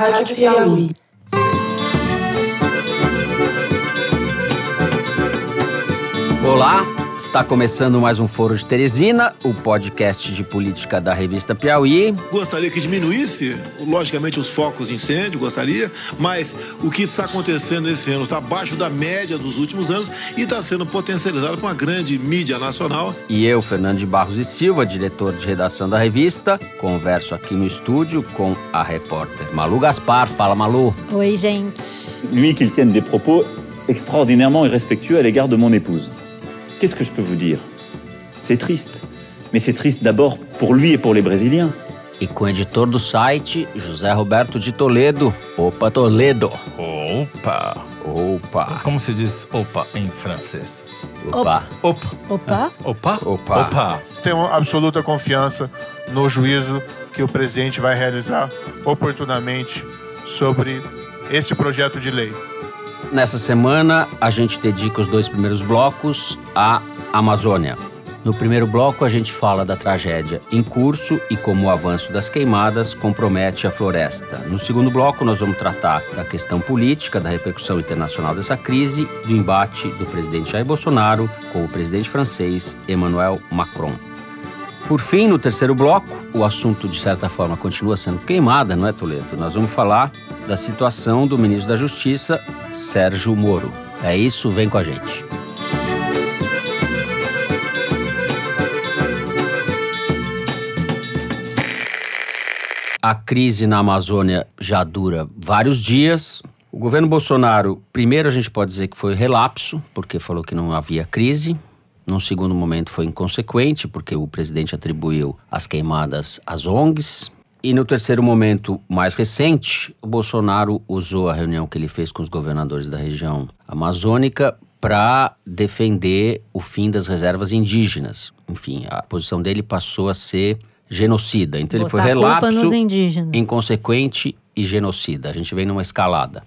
Rádio Piauí. Olá, está começando mais um Foro de Teresina, o podcast de política da revista Piauí. Gostaria que diminuísse, logicamente, os focos de incêndio, gostaria, mas o que está acontecendo esse ano está abaixo da média dos últimos anos e está sendo potencializado com a grande mídia nacional. E eu, Fernando de Barros e Silva, diretor de redação da revista, converso aqui no estúdio com a repórter Malu Gaspar. Fala, Malu. Oi, gente. Lui qu'il tienne des propos extraordinairement irrespectueux à l'égard de mon épouse. Qu'est-ce que je peux vous dire C'est triste. Mais c'est triste d'abord pour lui et pour les Brésiliens. E com o editor do site, José Roberto de Toledo. Opa, Toledo. Opa! Opa. Como se diz opa em francês? Opa. Opa! Opa. Opa? Opa. Opa! Tenho absoluta confiança no juízo que o presidente vai realizar oportunamente sobre esse projeto de lei. Nessa semana, a gente dedica os dois primeiros blocos à Amazônia. No primeiro bloco, a gente fala da tragédia em curso e como o avanço das queimadas compromete a floresta. No segundo bloco, nós vamos tratar da questão política, da repercussão internacional dessa crise, do embate do presidente Jair Bolsonaro com o presidente francês Emmanuel Macron. Por fim, no terceiro bloco, o assunto de certa forma continua sendo queimada, não é, Toledo? Nós vamos falar da situação do ministro da Justiça, Sérgio Moro. É isso, vem com a gente. A crise na Amazônia já dura vários dias. O governo Bolsonaro, primeiro a gente pode dizer que foi relapso, porque falou que não havia crise. Num segundo momento foi inconsequente, porque o presidente atribuiu as queimadas às ONGs. E no terceiro momento, mais recente, o Bolsonaro usou a reunião que ele fez com os governadores da região amazônica para defender o fim das reservas indígenas. Enfim, a posição dele passou a ser genocida. Então ele foi Botar a culpa relapso, inconsequente e genocida. A gente vem numa escalada.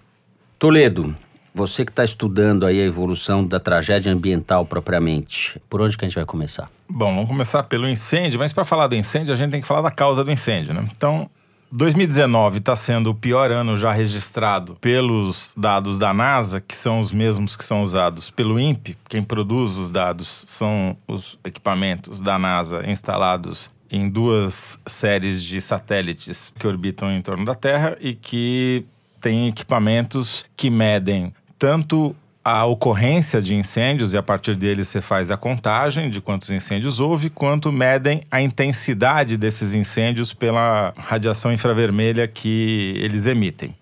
Toledo, você que está estudando aí a evolução da tragédia ambiental propriamente, por onde que a gente vai começar? Bom, vamos começar pelo incêndio, mas para falar do incêndio, a gente tem que falar da causa do incêndio, né? Então, 2019 está sendo o pior ano já registrado pelos dados da NASA, que são os mesmos que são usados pelo INPE. Quem produz os dados são os equipamentos da NASA instalados em duas séries de satélites que orbitam em torno da Terra e que têm equipamentos que medem tanto a ocorrência de incêndios, e a partir deles você faz a contagem de quantos incêndios houve, quanto medem a intensidade desses incêndios pela radiação infravermelha que eles emitem.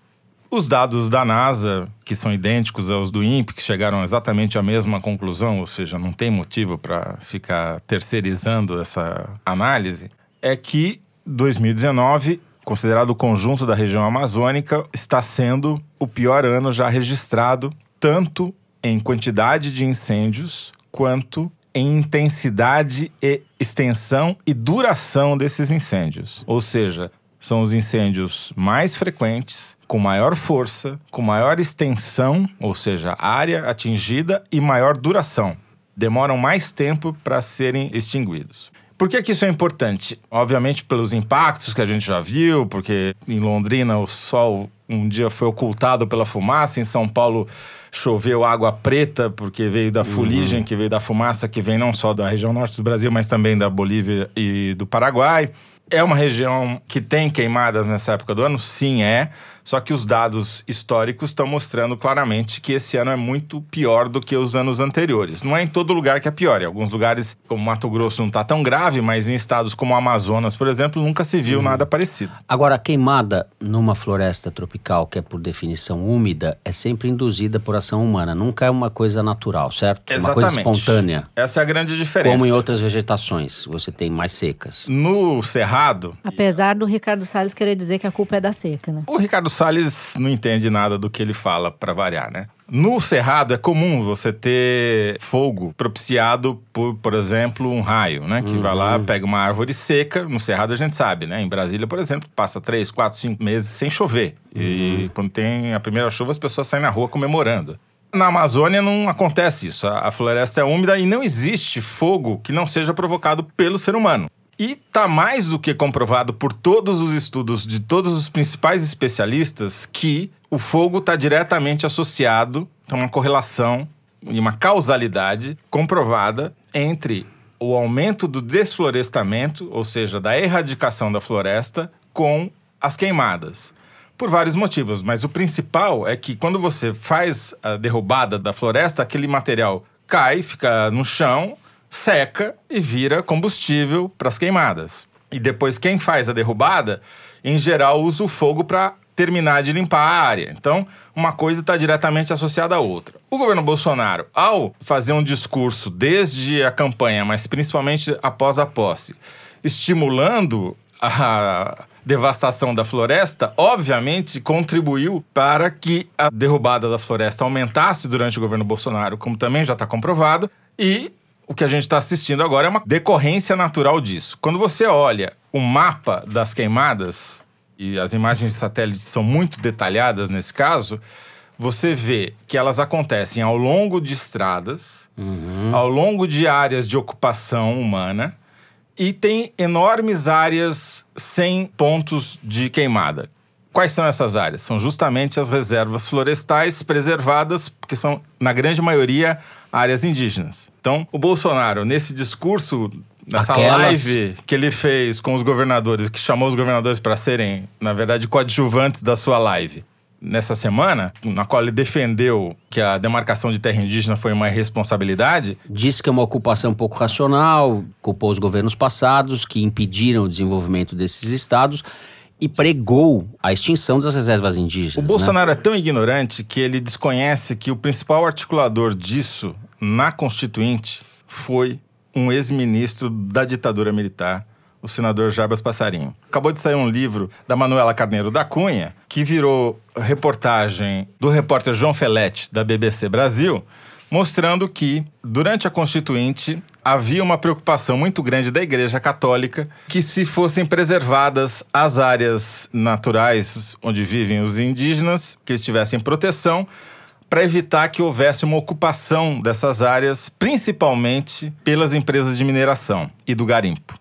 Os dados da NASA, que são idênticos aos do INPE, que chegaram exatamente à mesma conclusão, ou seja, não tem motivo para ficar terceirizando essa análise, é que 2019, considerado o conjunto da região amazônica, está sendo o pior ano já registrado, tanto em quantidade de incêndios quanto em intensidade e extensão e duração desses incêndios. Ou seja, são os incêndios mais frequentes, com maior força, com maior extensão, ou seja, área atingida e maior duração. Demoram mais tempo para serem extinguidos. Por que, que isso é importante? Obviamente pelos impactos que a gente já viu, porque em Londrina o sol um dia foi ocultado pela fumaça, em São Paulo choveu água preta, porque veio da fuligem, que veio da fumaça, que vem não só da região norte do Brasil, mas também da Bolívia e do Paraguai. É uma região que tem queimadas nessa época do ano? Sim, é. Só que os dados históricos estão mostrando claramente que esse ano é muito pior do que os anos anteriores. Não é em todo lugar que é pior. Em alguns lugares, como Mato Grosso, não está tão grave, mas em estados como o Amazonas, por exemplo, nunca se viu nada parecido. Agora, a queimada numa floresta tropical, que é por definição úmida, é sempre induzida por ação humana. Nunca é uma coisa natural, certo? É Uma coisa espontânea. Essa é a grande diferença. Como em outras vegetações, você tem mais secas. No Cerrado, Apesar do Ricardo Salles querer dizer que a culpa é da seca, né? O Ricardo Salles não entende nada do que ele fala, para variar, né? No Cerrado é comum você ter fogo propiciado por, por exemplo, um raio, né? Que vai lá, pega uma árvore seca. No Cerrado a gente sabe, né? Em Brasília, por exemplo, passa três, quatro, cinco meses sem chover. E quando tem a primeira chuva, as pessoas saem na rua comemorando. Na Amazônia não acontece isso. A floresta é úmida e não existe fogo que não seja provocado pelo ser humano. E está mais do que comprovado por todos os estudos de todos os principais especialistas que o fogo está diretamente associado, tem uma correlação e uma causalidade comprovada entre o aumento do desflorestamento, ou seja, da erradicação da floresta, com as queimadas. Por vários motivos, mas o principal é que quando você faz a derrubada da floresta, aquele material cai, fica no chão, seca e vira combustível para as queimadas. E depois, quem faz a derrubada, em geral, usa o fogo para terminar de limpar a área. Então, uma coisa está diretamente associada à outra. O governo Bolsonaro, ao fazer um discurso desde a campanha, mas principalmente após a posse, estimulando a devastação da floresta, obviamente contribuiu para que a derrubada da floresta aumentasse durante o governo Bolsonaro, como também já está comprovado, e o que a gente está assistindo agora é uma decorrência natural disso. Quando você olha o mapa das queimadas, e as imagens de satélite são muito detalhadas nesse caso, você vê que elas acontecem ao longo de estradas, uhum. ao longo de áreas de ocupação humana e tem enormes áreas sem pontos de queimada. Quais são essas áreas? São justamente as reservas florestais preservadas, porque são, na grande maioria, áreas indígenas. Então, o Bolsonaro, nesse discurso Nessa Aquelas... live que ele fez com os governadores, que chamou os governadores para serem, na verdade, coadjuvantes da sua live nessa semana, na qual ele defendeu que a demarcação de terra indígena foi uma irresponsabilidade. Disse que é uma ocupação pouco racional, culpou os governos passados que impediram o desenvolvimento desses estados e pregou a extinção das reservas indígenas. O né? Bolsonaro né? é tão ignorante que ele desconhece que o principal articulador disso na Constituinte foi um ex-ministro da ditadura militar, o senador Jarbas Passarinho. Acabou de sair um livro da Manuela Carneiro da Cunha, que virou reportagem do repórter João Felete, da BBC Brasil, mostrando que, durante a Constituinte, havia uma preocupação muito grande da Igreja Católica que, se fossem preservadas as áreas naturais onde vivem os indígenas, que eles tivessem proteção, para evitar que houvesse uma ocupação dessas áreas, principalmente pelas empresas de mineração e do garimpo.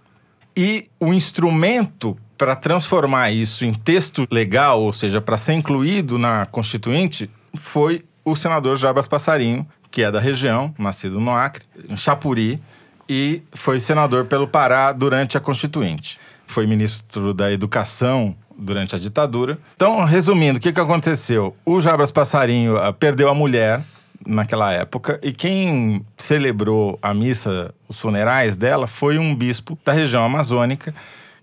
E o instrumento para transformar isso em texto legal, ou seja, para ser incluído na Constituinte, foi o senador Jarbas Passarinho, que é da região, nascido no Acre, em Chapuri, e foi senador pelo Pará durante a Constituinte. Foi ministro da Educação durante a ditadura. Então, resumindo, o que, que aconteceu? O Jabras Passarinho uh, perdeu a mulher naquela época e quem celebrou a missa, os funerais dela, foi um bispo da região amazônica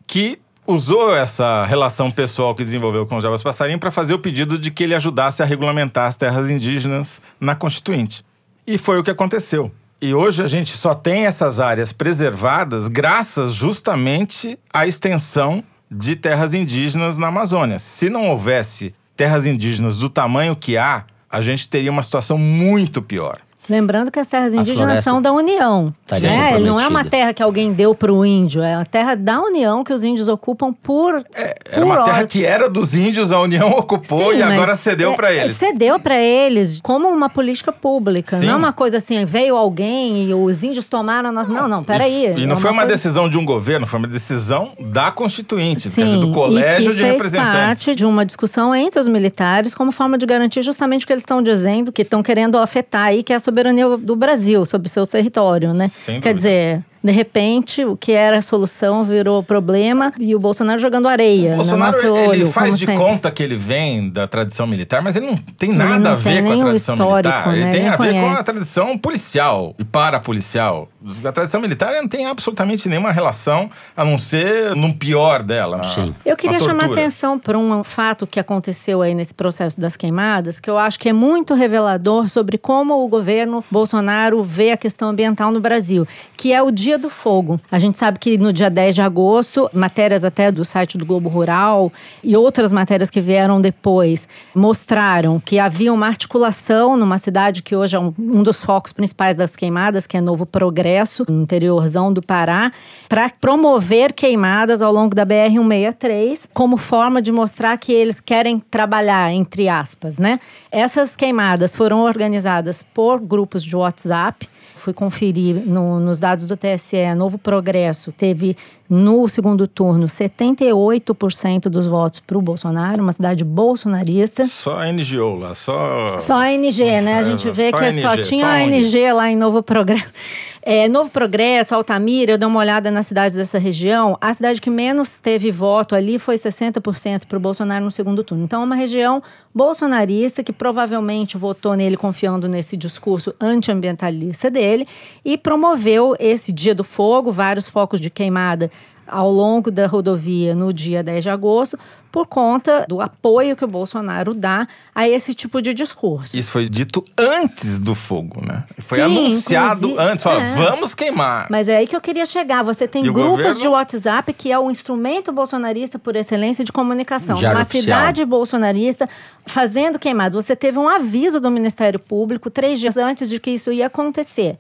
que usou essa relação pessoal que desenvolveu com o Jabras Passarinho para fazer o pedido de que ele ajudasse a regulamentar as terras indígenas na Constituinte. E foi o que aconteceu. E hoje a gente só tem essas áreas preservadas graças justamente à extensão de terras indígenas na Amazônia. Se não houvesse terras indígenas do tamanho que há, a gente teria uma situação muito pior. Lembrando que as terras indígenas são da União. Né? Não é uma terra que alguém deu para o índio, é a terra da União que os índios ocupam por. É, era uma terra que era dos índios, a União ocupou Sim, e agora cedeu é, para eles. Cedeu para eles como uma política pública. Sim. Não é uma coisa assim, veio alguém e os índios tomaram. Nós... Não, não, peraí. E, e não é foi uma coisa... decisão de um governo, foi uma decisão da Constituinte, Sim, do Colégio de Representantes. parte de uma discussão entre os militares como forma de garantir justamente o que eles estão dizendo, que estão querendo afetar aí, que é a soberania soberania do Brasil sobre o seu território, né? Sem Quer dizer, de repente, o que era a solução virou problema e o Bolsonaro jogando areia. O Bolsonaro no nosso olho, ele faz de sempre. conta que ele vem da tradição militar, mas ele não tem nada não a ver com a tradição militar. Né? Ele tem ele a conhece. ver com a tradição policial e parapolicial. A tradição militar não tem absolutamente nenhuma relação, a não ser no pior dela. Sim. Eu queria chamar a atenção para um fato que aconteceu aí nesse processo das queimadas, que eu acho que é muito revelador sobre como o governo Bolsonaro vê a questão ambiental no Brasil, que é o dia Dia do Fogo. A gente sabe que no dia 10 de agosto, matérias até do site do Globo Rural e outras matérias que vieram depois mostraram que havia uma articulação numa cidade que hoje é um, um dos focos principais das queimadas, que é Novo Progresso, no interiorzão do Pará, para promover queimadas ao longo da BR-163, como forma de mostrar que eles querem trabalhar, entre aspas, né? Essas queimadas foram organizadas por grupos de WhatsApp fui conferir no, nos dados do TSE, Novo Progresso teve no segundo turno 78% dos votos para o Bolsonaro, uma cidade bolsonarista. Só a NGO lá, só. Só a NG, né? A gente vê que NG, só tinha só a NG lá em Novo Progresso. É, Novo Progresso, Altamira, eu dei uma olhada nas cidades dessa região. A cidade que menos teve voto ali foi 60% para o Bolsonaro no segundo turno. Então, é uma região bolsonarista que provavelmente votou nele confiando nesse discurso antiambientalista dele e promoveu esse Dia do Fogo, vários focos de queimada ao longo da rodovia no dia 10 de agosto, por conta do apoio que o Bolsonaro dá a esse tipo de discurso. Isso foi dito antes do fogo, né? Foi Sim, anunciado antes, fala, é. vamos queimar. Mas é aí que eu queria chegar. Você tem e grupos governo... de WhatsApp que é o instrumento bolsonarista por excelência de comunicação. Diário Uma oficial. cidade bolsonarista fazendo queimados. Você teve um aviso do Ministério Público três dias antes de que isso ia acontecer.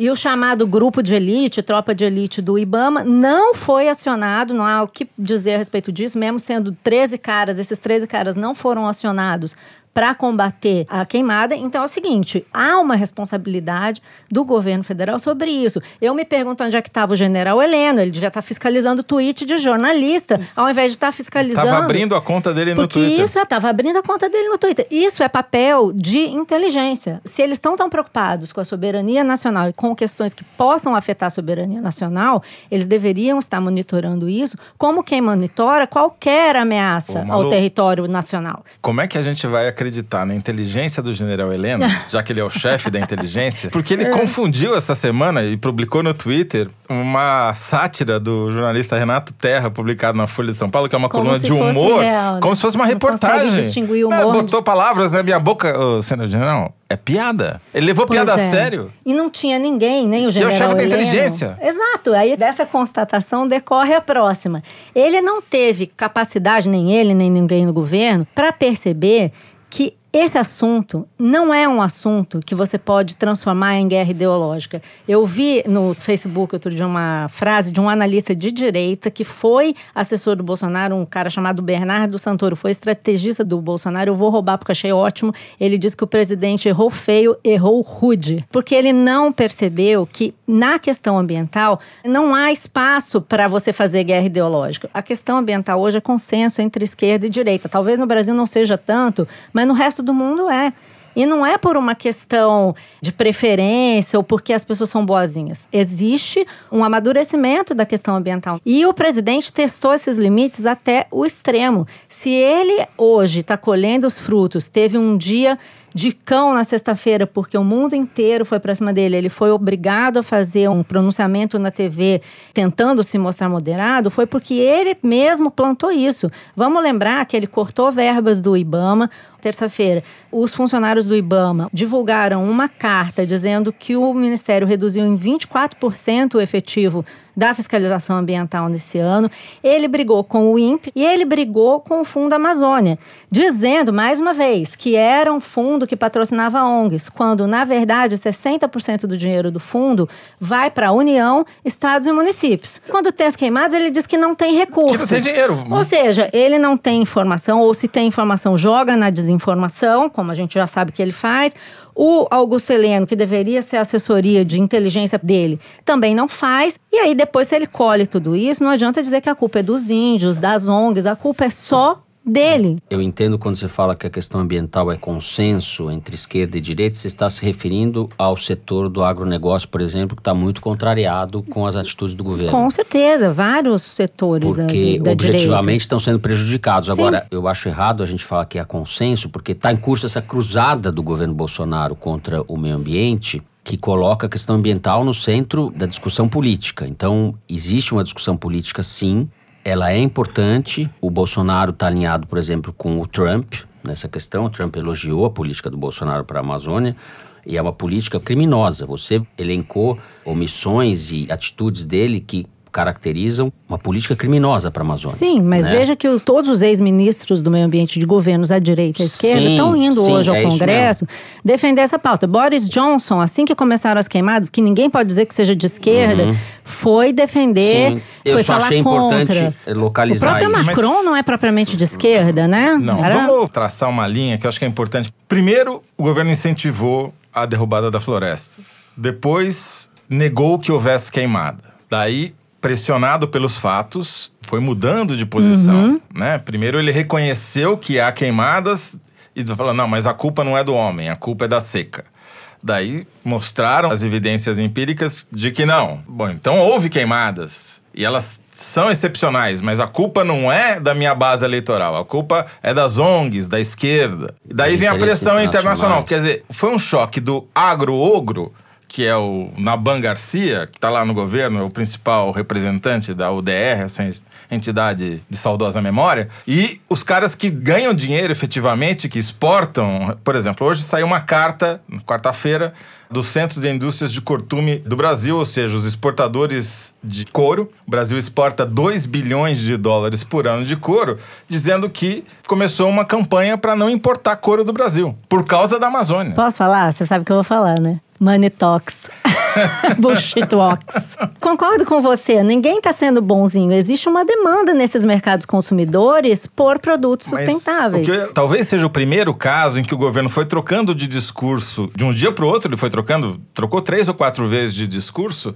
E o chamado grupo de elite, tropa de elite do Ibama, não foi acionado, não há o que dizer a respeito disso, mesmo sendo 13 caras, esses 13 caras não foram acionados para combater a queimada. Então é o seguinte: há uma responsabilidade do governo federal sobre isso. Eu me pergunto onde é que estava o general Heleno. Ele devia estar tá fiscalizando o tweet de jornalista, ao invés de estar tá fiscalizando. Estava abrindo a conta dele no Twitter. Isso estava abrindo a conta dele no Twitter. Isso é papel de inteligência. Se eles estão tão preocupados com a soberania nacional e com questões que possam afetar a soberania nacional, eles deveriam estar monitorando isso, como quem monitora qualquer ameaça Ô, ao território nacional. Como é que a gente vai acreditar na inteligência do general Heleno, já que ele é o chefe da inteligência, porque ele é. confundiu essa semana e publicou no Twitter uma sátira do jornalista Renato Terra, publicado na Folha de São Paulo, que é uma como coluna de humor, real, né? como se fosse uma Não reportagem. Distinguir o humor botou de... palavras na minha boca, ô, senador general. É piada. Ele levou pois piada é. a sério. E não tinha ninguém, nem o general. E é o chefe da inteligência. Exato. Aí dessa constatação decorre a próxima. Ele não teve capacidade, nem ele, nem ninguém no governo, para perceber que esse assunto não é um assunto que você pode transformar em guerra ideológica. Eu vi no Facebook outro dia uma frase de um analista de direita que foi assessor do Bolsonaro, um cara chamado Bernardo Santoro, foi estrategista do Bolsonaro. Eu vou roubar porque achei ótimo. Ele disse que o presidente errou feio, errou rude, porque ele não percebeu que na questão ambiental não há espaço para você fazer guerra ideológica. A questão ambiental hoje é consenso entre esquerda e direita. Talvez no Brasil não seja tanto, mas no resto resto do mundo é. E não é por uma questão de preferência ou porque as pessoas são boazinhas. Existe um amadurecimento da questão ambiental. E o presidente testou esses limites até o extremo. Se ele hoje está colhendo os frutos, teve um dia de cão na sexta-feira, porque o mundo inteiro foi para cima dele. Ele foi obrigado a fazer um pronunciamento na TV tentando se mostrar moderado, foi porque ele mesmo plantou isso. Vamos lembrar que ele cortou verbas do Ibama. Terça-feira, os funcionários do Ibama divulgaram uma carta dizendo que o Ministério reduziu em 24% o efetivo da fiscalização ambiental nesse ano. Ele brigou com o INPE e ele brigou com o Fundo Amazônia, dizendo, mais uma vez, que era um fundo que patrocinava ONGs, quando, na verdade, 60% do dinheiro do fundo vai para a União, estados e municípios. Quando tem as queimadas, ele diz que não tem recurso. Que não tem dinheiro. Ou seja, ele não tem informação, ou se tem informação, joga na desinformação, como a gente já sabe que ele faz o Augusto Heleno, que deveria ser assessoria de inteligência dele, também não faz. E aí, depois, se ele colhe tudo isso, não adianta dizer que a culpa é dos índios, das ONGs, a culpa é só dele. Eu entendo quando você fala que a questão ambiental é consenso entre esquerda e direita, você está se referindo ao setor do agronegócio, por exemplo, que está muito contrariado com as atitudes do governo. Com certeza, vários setores porque da, da objetivamente direita. estão sendo prejudicados. Sim. Agora, eu acho errado a gente falar que é consenso, porque está em curso essa cruzada do governo Bolsonaro contra o meio ambiente, que coloca a questão ambiental no centro da discussão política. Então, existe uma discussão política, sim, ela é importante. O Bolsonaro está alinhado, por exemplo, com o Trump nessa questão. O Trump elogiou a política do Bolsonaro para a Amazônia e é uma política criminosa. Você elencou omissões e atitudes dele que caracterizam uma política criminosa para a Amazônia. Sim, mas né? veja que os, todos os ex-ministros do meio ambiente de governos à direita e à esquerda estão indo sim, hoje ao é Congresso defender essa pauta. Boris Johnson, assim que começaram as queimadas, que ninguém pode dizer que seja de esquerda, uhum. foi defender, sim. Eu foi falar achei contra. importante localizar O próprio isso. Macron mas... não é propriamente de esquerda, né? Não, Era... vamos traçar uma linha que eu acho que é importante. Primeiro, o governo incentivou a derrubada da floresta. Depois, negou que houvesse queimada. Daí pressionado pelos fatos, foi mudando de posição, uhum. né? Primeiro ele reconheceu que há queimadas e falou: "Não, mas a culpa não é do homem, a culpa é da seca". Daí mostraram as evidências empíricas de que não. Bom, então houve queimadas e elas são excepcionais, mas a culpa não é da minha base eleitoral, a culpa é das ONGs, da esquerda. Daí vem a pressão internacional. Quer dizer, foi um choque do agro-ogro, que é o Naban Garcia, que está lá no governo, é o principal representante da UDR, essa entidade de saudosa memória, e os caras que ganham dinheiro efetivamente, que exportam. Por exemplo, hoje saiu uma carta, quarta-feira, do Centro de Indústrias de Cortume do Brasil, ou seja, os exportadores de couro. O Brasil exporta 2 bilhões de dólares por ano de couro, dizendo que começou uma campanha para não importar couro do Brasil, por causa da Amazônia. Posso falar? Você sabe que eu vou falar, né? Money talks. Bullshit walks. Concordo com você, ninguém está sendo bonzinho. Existe uma demanda nesses mercados consumidores por produtos sustentáveis. Que, talvez seja o primeiro caso em que o governo foi trocando de discurso de um dia para o outro, ele foi trocando, trocou três ou quatro vezes de discurso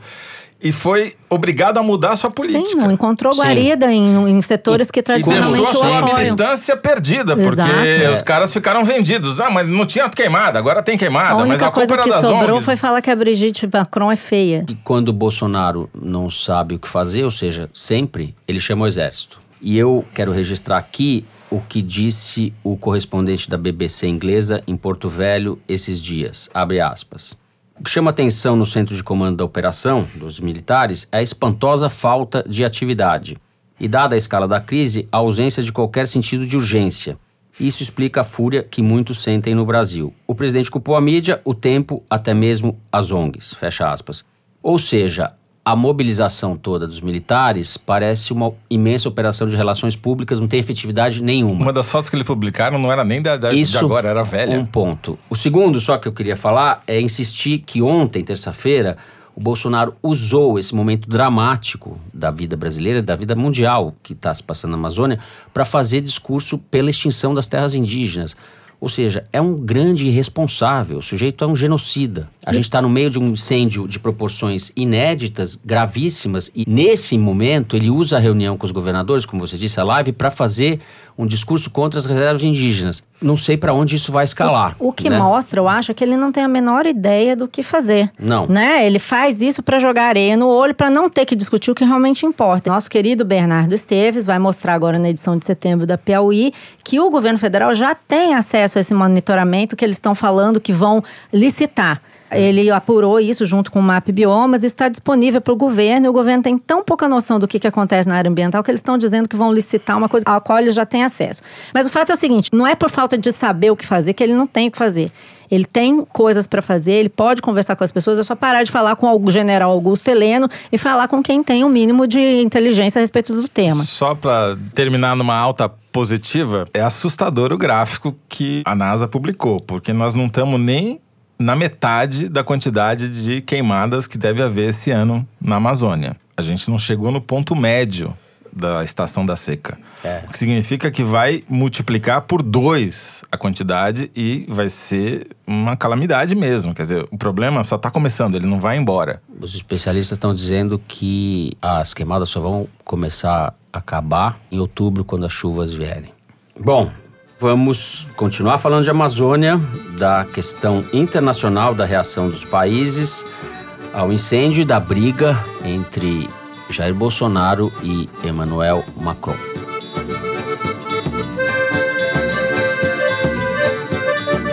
e foi obrigado a mudar a sua política. Sim, não encontrou guarida em, em, setores que tradicionalmente e deixou a sua militância perdida, porque Exato. os caras ficaram vendidos. Ah, mas não tinha queimada, agora tem queimada, a mas a culpa era que sobrou ONGs. foi falar que a Brigitte Macron é feia. E quando o Bolsonaro não sabe o que fazer, ou seja, sempre, ele chama o exército. E eu quero registrar aqui o que disse o correspondente da BBC inglesa em Porto Velho esses dias. Abre aspas. Que chama atenção no centro de comando da operação dos militares é a espantosa falta de atividade e, dada a escala da crise, a ausência de qualquer sentido de urgência. Isso explica a fúria que muitos sentem no Brasil. O presidente culpou a mídia, o tempo, até mesmo as ONGs. Fecha aspas. Ou seja, a mobilização toda dos militares parece uma imensa operação de relações públicas, não tem efetividade nenhuma. Uma das fotos que eles publicaram não era nem da, da Isso, de agora, era velha. Um ponto. O segundo, só que eu queria falar, é insistir que ontem, terça-feira, o Bolsonaro usou esse momento dramático da vida brasileira, da vida mundial que está se passando na Amazônia, para fazer discurso pela extinção das terras indígenas. Ou seja, é um grande irresponsável, o sujeito é um genocida. A gente está no meio de um incêndio de proporções inéditas, gravíssimas, e nesse momento ele usa a reunião com os governadores, como você disse, a live, para fazer um discurso contra as reservas indígenas. Não sei para onde isso vai escalar. O, o que né? mostra, eu acho, é que ele não tem a menor ideia do que fazer. Não. Né? Ele faz isso para jogar areia no olho, para não ter que discutir o que realmente importa. Nosso querido Bernardo Esteves vai mostrar agora na edição de setembro da Piauí que o governo federal já tem acesso a esse monitoramento que eles estão falando que vão licitar. Ele apurou isso junto com o MAP Biomas, está disponível para o governo, e o governo tem tão pouca noção do que, que acontece na área ambiental que eles estão dizendo que vão licitar uma coisa à qual eles já têm acesso. Mas o fato é o seguinte: não é por falta de saber o que fazer que ele não tem o que fazer. Ele tem coisas para fazer, ele pode conversar com as pessoas, é só parar de falar com o general Augusto Heleno e falar com quem tem o um mínimo de inteligência a respeito do tema. Só para terminar numa alta positiva, é assustador o gráfico que a NASA publicou, porque nós não estamos nem na metade da quantidade de queimadas que deve haver esse ano na Amazônia. A gente não chegou no ponto médio da estação da seca. É. O que significa que vai multiplicar por dois a quantidade e vai ser uma calamidade mesmo. Quer dizer, o problema só está começando, ele não vai embora. Os especialistas estão dizendo que as queimadas só vão começar a acabar em outubro, quando as chuvas vierem. Bom, Vamos continuar falando de Amazônia, da questão internacional da reação dos países ao incêndio e da briga entre Jair Bolsonaro e Emmanuel Macron.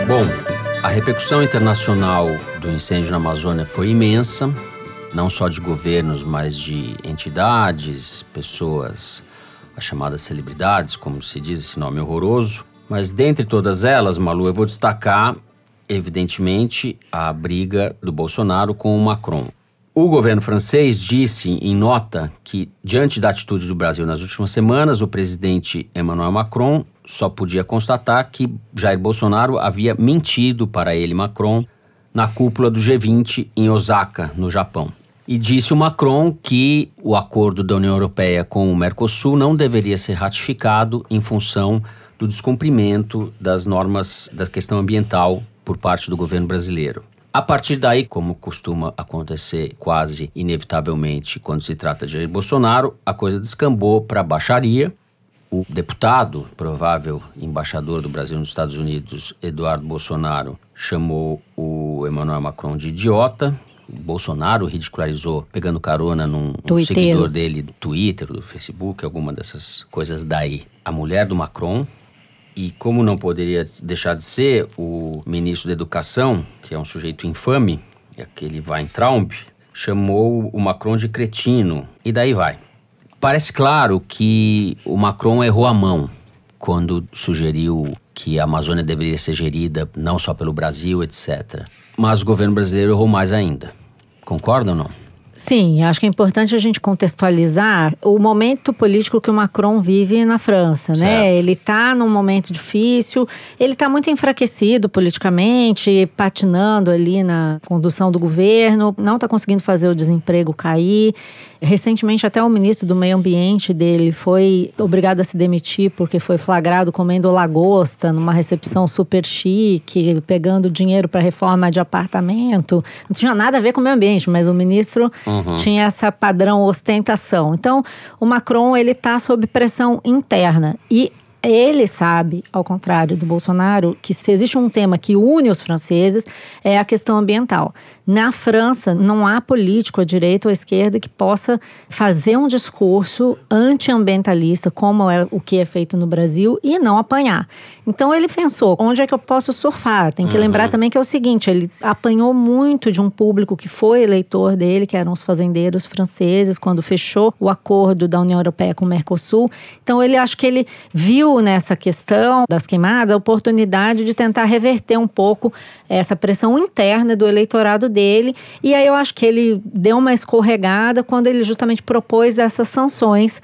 Bom, a repercussão internacional do incêndio na Amazônia foi imensa, não só de governos, mas de entidades, pessoas, as chamadas celebridades, como se diz esse nome horroroso. Mas dentre todas elas, Malu, eu vou destacar, evidentemente, a briga do Bolsonaro com o Macron. O governo francês disse em nota que, diante da atitude do Brasil nas últimas semanas, o presidente Emmanuel Macron só podia constatar que Jair Bolsonaro havia mentido para ele, Macron, na cúpula do G20 em Osaka, no Japão. E disse o Macron que o acordo da União Europeia com o Mercosul não deveria ser ratificado em função do descumprimento das normas da questão ambiental por parte do governo brasileiro. A partir daí, como costuma acontecer quase inevitavelmente quando se trata de Jair Bolsonaro, a coisa descambou para baixaria. O deputado, provável embaixador do Brasil nos Estados Unidos, Eduardo Bolsonaro, chamou o Emmanuel Macron de idiota. O Bolsonaro ridicularizou, pegando carona num, num seguidor dele do Twitter, do Facebook, alguma dessas coisas daí. A mulher do Macron, e como não poderia deixar de ser, o ministro da Educação, que é um sujeito infame, aquele Weintraub, chamou o Macron de cretino. E daí vai. Parece claro que o Macron errou a mão quando sugeriu que a Amazônia deveria ser gerida não só pelo Brasil, etc. Mas o governo brasileiro errou mais ainda. Concorda ou não? Sim, acho que é importante a gente contextualizar o momento político que o Macron vive na França, né? certo. né? Ele está num momento difícil, ele está muito enfraquecido politicamente, patinando ali na condução do governo, não está conseguindo fazer o desemprego cair. Recentemente, até o ministro do Meio Ambiente dele foi obrigado a se demitir porque foi flagrado comendo lagosta numa recepção super chique, pegando dinheiro para reforma de apartamento. Não tinha nada a ver com o meio ambiente, mas o ministro uhum. tinha essa padrão ostentação. Então, o Macron ele está sob pressão interna e ele sabe, ao contrário do Bolsonaro, que se existe um tema que une os franceses é a questão ambiental. Na França, não há político à direita ou à esquerda que possa fazer um discurso antiambientalista, como é o que é feito no Brasil, e não apanhar. Então ele pensou: onde é que eu posso surfar? Tem que uhum. lembrar também que é o seguinte: ele apanhou muito de um público que foi eleitor dele, que eram os fazendeiros franceses, quando fechou o acordo da União Europeia com o Mercosul. Então ele acho que ele viu nessa questão das queimadas a oportunidade de tentar reverter um pouco essa pressão interna do eleitorado dele. E aí eu acho que ele deu uma escorregada quando ele justamente propôs essas sanções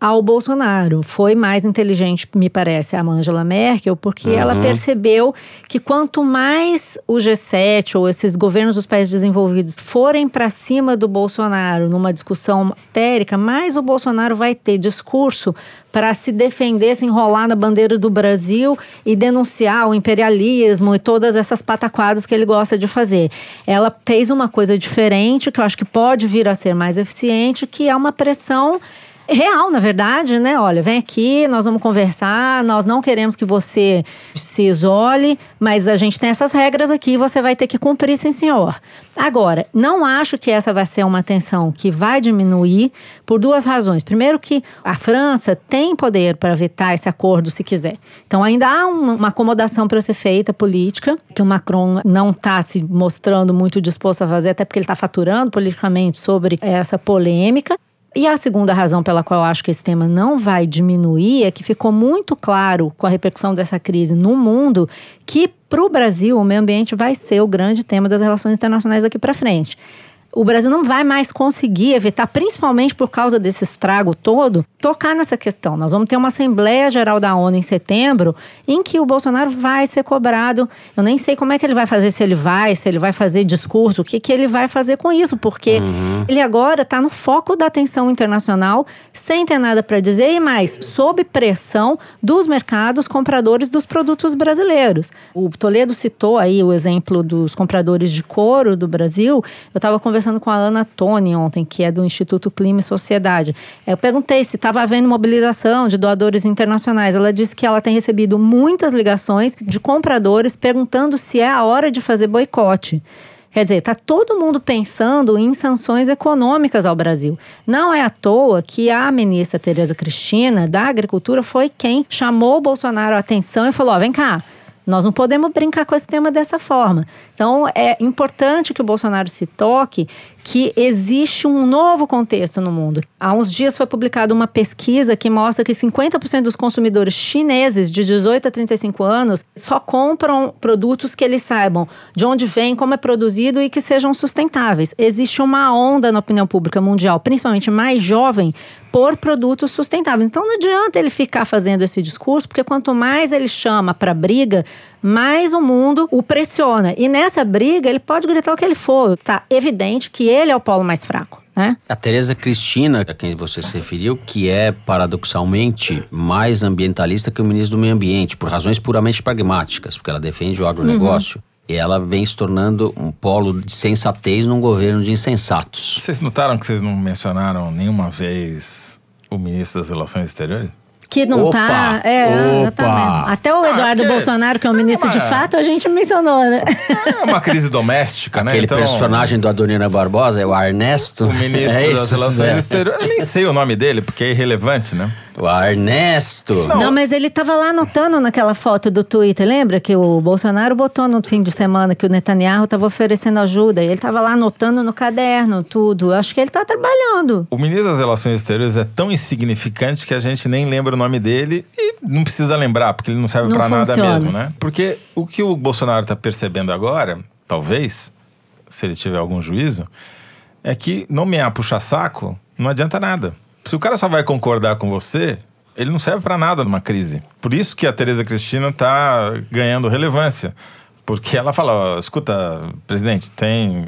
ao Bolsonaro. Foi mais inteligente, me parece, a Angela Merkel, porque uhum. ela percebeu que quanto mais o G7 ou esses governos dos países desenvolvidos forem para cima do Bolsonaro numa discussão histérica, mais o Bolsonaro vai ter discurso para se defender, se enrolar na bandeira do Brasil e denunciar o imperialismo e todas essas pataquadas que ele gosta de fazer. Ela fez uma coisa diferente, que eu acho que pode vir a ser mais eficiente, que é uma pressão real, na verdade, né? Olha, vem aqui, nós vamos conversar, nós não queremos que você se isole, mas a gente tem essas regras aqui, você vai ter que cumprir, sim, senhor. Agora, não acho que essa vai ser uma tensão que vai diminuir por duas razões. Primeiro, que a França tem poder para vetar esse acordo se quiser. Então, ainda há uma, acomodação para ser feita política, que o Macron não está se mostrando muito disposto a fazer, até porque ele está faturando politicamente sobre essa polêmica. E a segunda razão pela qual eu acho que esse tema não vai diminuir é que ficou muito claro com a repercussão dessa crise no mundo que para o Brasil o meio ambiente vai ser o grande tema das relações internacionais daqui para frente o Brasil não vai mais conseguir evitar, principalmente por causa desse estrago todo, tocar nessa questão. Nós vamos ter uma Assembleia Geral da ONU em setembro, em que o Bolsonaro vai ser cobrado. Eu nem sei como é que ele vai fazer, se ele vai, se ele vai fazer discurso, o que, que ele vai fazer com isso, porque uhum. ele agora está no foco da atenção internacional, sem ter nada para dizer, e mais, sob pressão dos mercados compradores dos produtos brasileiros. O Toledo citou aí o exemplo dos compradores de couro do Brasil. Eu estava conversando conversando com a Ana Toni ontem, que é do Instituto Clima e Sociedade. Eu perguntei se estava havendo mobilização de doadores internacionais. Ela disse que ela tem recebido muitas ligações de compradores perguntando se é a hora de fazer boicote. Quer dizer, está todo mundo pensando em sanções econômicas ao Brasil. Não é à toa que a ministra Tereza Cristina, da Agricultura, foi quem chamou o Bolsonaro a atenção e falou: oh, vem cá, nós não podemos brincar com esse tema dessa forma. Então, é importante que o Bolsonaro se toque que existe um novo contexto no mundo. Há uns dias foi publicada uma pesquisa que mostra que 50% dos consumidores chineses de 18 a 35 anos só compram produtos que eles saibam de onde vem, como é produzido e que sejam sustentáveis. Existe uma onda na opinião pública mundial, principalmente mais jovem, por produtos sustentáveis. Então não adianta ele ficar fazendo esse discurso, porque quanto mais ele chama para briga, mais o mundo o pressiona. E nessa briga, ele pode gritar o que ele for. Tá evidente que ele é o polo mais fraco. Né? A Tereza Cristina, a quem você se referiu, que é paradoxalmente mais ambientalista que o ministro do Meio Ambiente, por razões puramente pragmáticas, porque ela defende o agronegócio. Uhum E ela vem se tornando um polo de sensatez num governo de insensatos. Vocês notaram que vocês não mencionaram nenhuma vez o ministro das Relações Exteriores? Que não Opa! tá. É, Opa! exatamente. Até o Ah, Eduardo que- Bolsonaro, que é o ministro de Mas- fato, a gente mencionou, né? É uma crise doméstica, né? Aquele Então, personagem do Adoniran Barbosa é o Ernesto. O ministro É das Relações é. Exteriores. Eu nem sei o nome dele, porque é irrelevante, né? O Ernesto. Não, mas ele tava lá anotando naquela foto do Twitter. Lembra que o Bolsonaro botou no fim de semana que o Netanyahu tava oferecendo ajuda? E ele tava lá anotando no caderno tudo. Acho que ele tá trabalhando. O ministro das Relações Exteriores é tão insignificante que a gente nem lembra o nome dele e não precisa lembrar, porque ele não serve Não pra nada mesmo, né? Porque o que o Bolsonaro tá percebendo agora, talvez, se ele tiver algum juízo, é que nomear puxa-saco não adianta nada. Se o cara só vai concordar com você, ele não serve pra nada numa crise. Por isso que a Tereza Cristina tá ganhando relevância. Porque ela fala, escuta, presidente, tem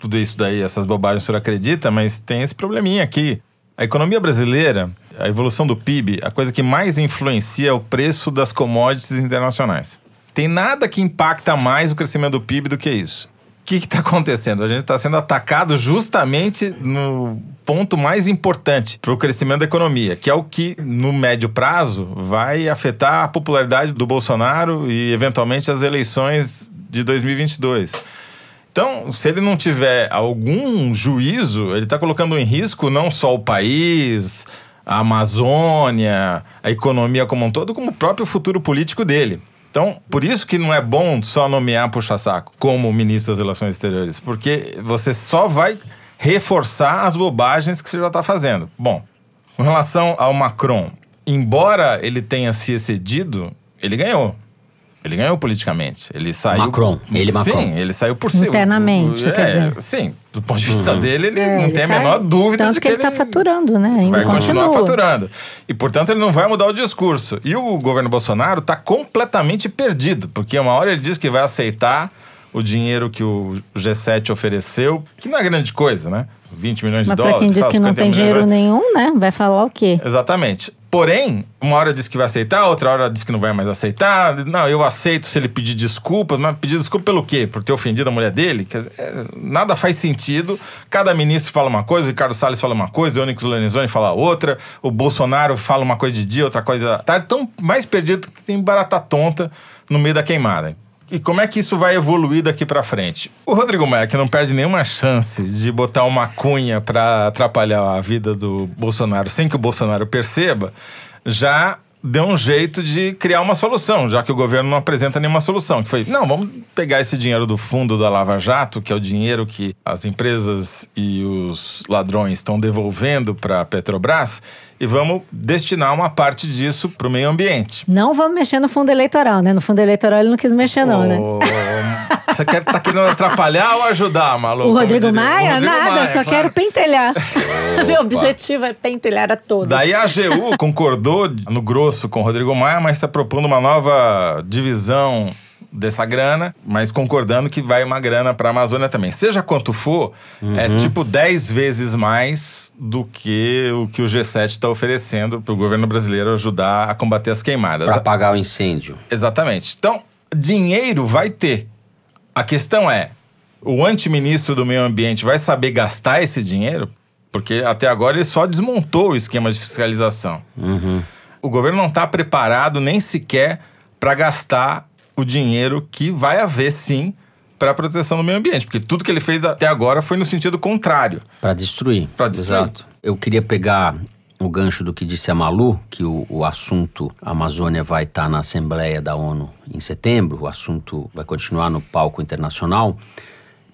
tudo isso daí, essas bobagens o senhor acredita, mas tem esse probleminha aqui. A economia brasileira, a evolução do PIB, a coisa que mais influencia é o preço das commodities internacionais. Tem nada que impacta mais o crescimento do PIB do que isso. Que está acontecendo? A gente está sendo atacado justamente no ponto mais importante para o crescimento da economia, que é o que, no médio prazo, vai afetar a popularidade do Bolsonaro e, eventualmente, as eleições de 2022. Então, se ele não tiver algum juízo, ele está colocando em risco não só o país, a Amazônia, a economia como um todo, como o próprio futuro político dele. Então, por isso que não é bom só nomear puxa-saco como ministro das Relações Exteriores, porque você só vai reforçar as bobagens que você já está fazendo. Bom, com relação ao Macron, embora ele tenha se excedido, ele ganhou. Ele ganhou politicamente. Ele saiu. Macron, ele Sim, Macron. ele saiu por cima. Internamente, é, quer dizer. Sim, do ponto de vista dele, ele É, não ele tem tá- a menor dúvida Tanto de que, ele tá faturando, né? Ainda vai continuar continua. faturando. E, portanto, ele não vai mudar o discurso. E o governo Bolsonaro está completamente perdido, porque uma hora ele diz que vai aceitar o dinheiro que o G7 ofereceu, que não é grande coisa, né? 20 milhões Mas de dólares. quem diz que não 50 tem de dinheiro dólares. nenhum, né? Vai falar o quê? Exatamente. Porém, uma hora diz que vai aceitar, outra hora diz que não vai mais aceitar. Não, eu aceito se ele pedir desculpas, mas pedir desculpa pelo quê? Por ter ofendido a mulher dele? Dizer, é, nada faz sentido. Cada ministro fala uma coisa, o Ricardo Salles fala uma coisa, o Onyx Lorenzoni fala outra, o Bolsonaro fala uma coisa de dia, outra coisa. Tá tão mais perdido que tem barata tonta no meio da queimada. E como é que isso vai evoluir daqui pra frente? O Rodrigo Maia, que não perde nenhuma chance de botar uma cunha pra atrapalhar a vida do Bolsonaro sem que o Bolsonaro perceba, já deu um jeito de criar uma solução, já que o governo não apresenta nenhuma solução. Que foi, não, vamos pegar esse dinheiro do fundo da Lava Jato, que é o dinheiro que as empresas e os ladrões estão devolvendo para a Petrobras, e vamos destinar uma parte disso para o meio ambiente. Não vamos mexer no fundo eleitoral, né? No fundo eleitoral ele não quis mexer, não, né? Ô, Você quer, tá querendo atrapalhar ou ajudar, maluco? O Rodrigo Maia? o Rodrigo Nada, Maia, só claro. quero pentelhar. Meu objetivo é pentelhar a todos. Daí a AGU concordou no grosso com o Rodrigo Maia, mas está propondo uma nova divisão dessa grana, mas concordando que vai uma grana para a Amazônia também. Seja quanto for, é tipo 10 vezes mais do que o que o G7 está oferecendo para o governo brasileiro ajudar a combater as queimadas. Para apagar o incêndio. Exatamente. Então, dinheiro vai ter. A questão é: o antiministro do meio ambiente vai saber gastar esse dinheiro? Porque até agora ele só desmontou o esquema de fiscalização. O governo não está preparado nem sequer para gastar o dinheiro que vai haver sim para a proteção do meio ambiente, porque tudo que ele fez até agora foi no sentido contrário. Para destruir. Pra destruir. Exato. Eu queria pegar o gancho do que disse a Malu, que o, o assunto Amazônia vai estar na Assembleia da ONU em setembro, o assunto vai continuar no palco internacional.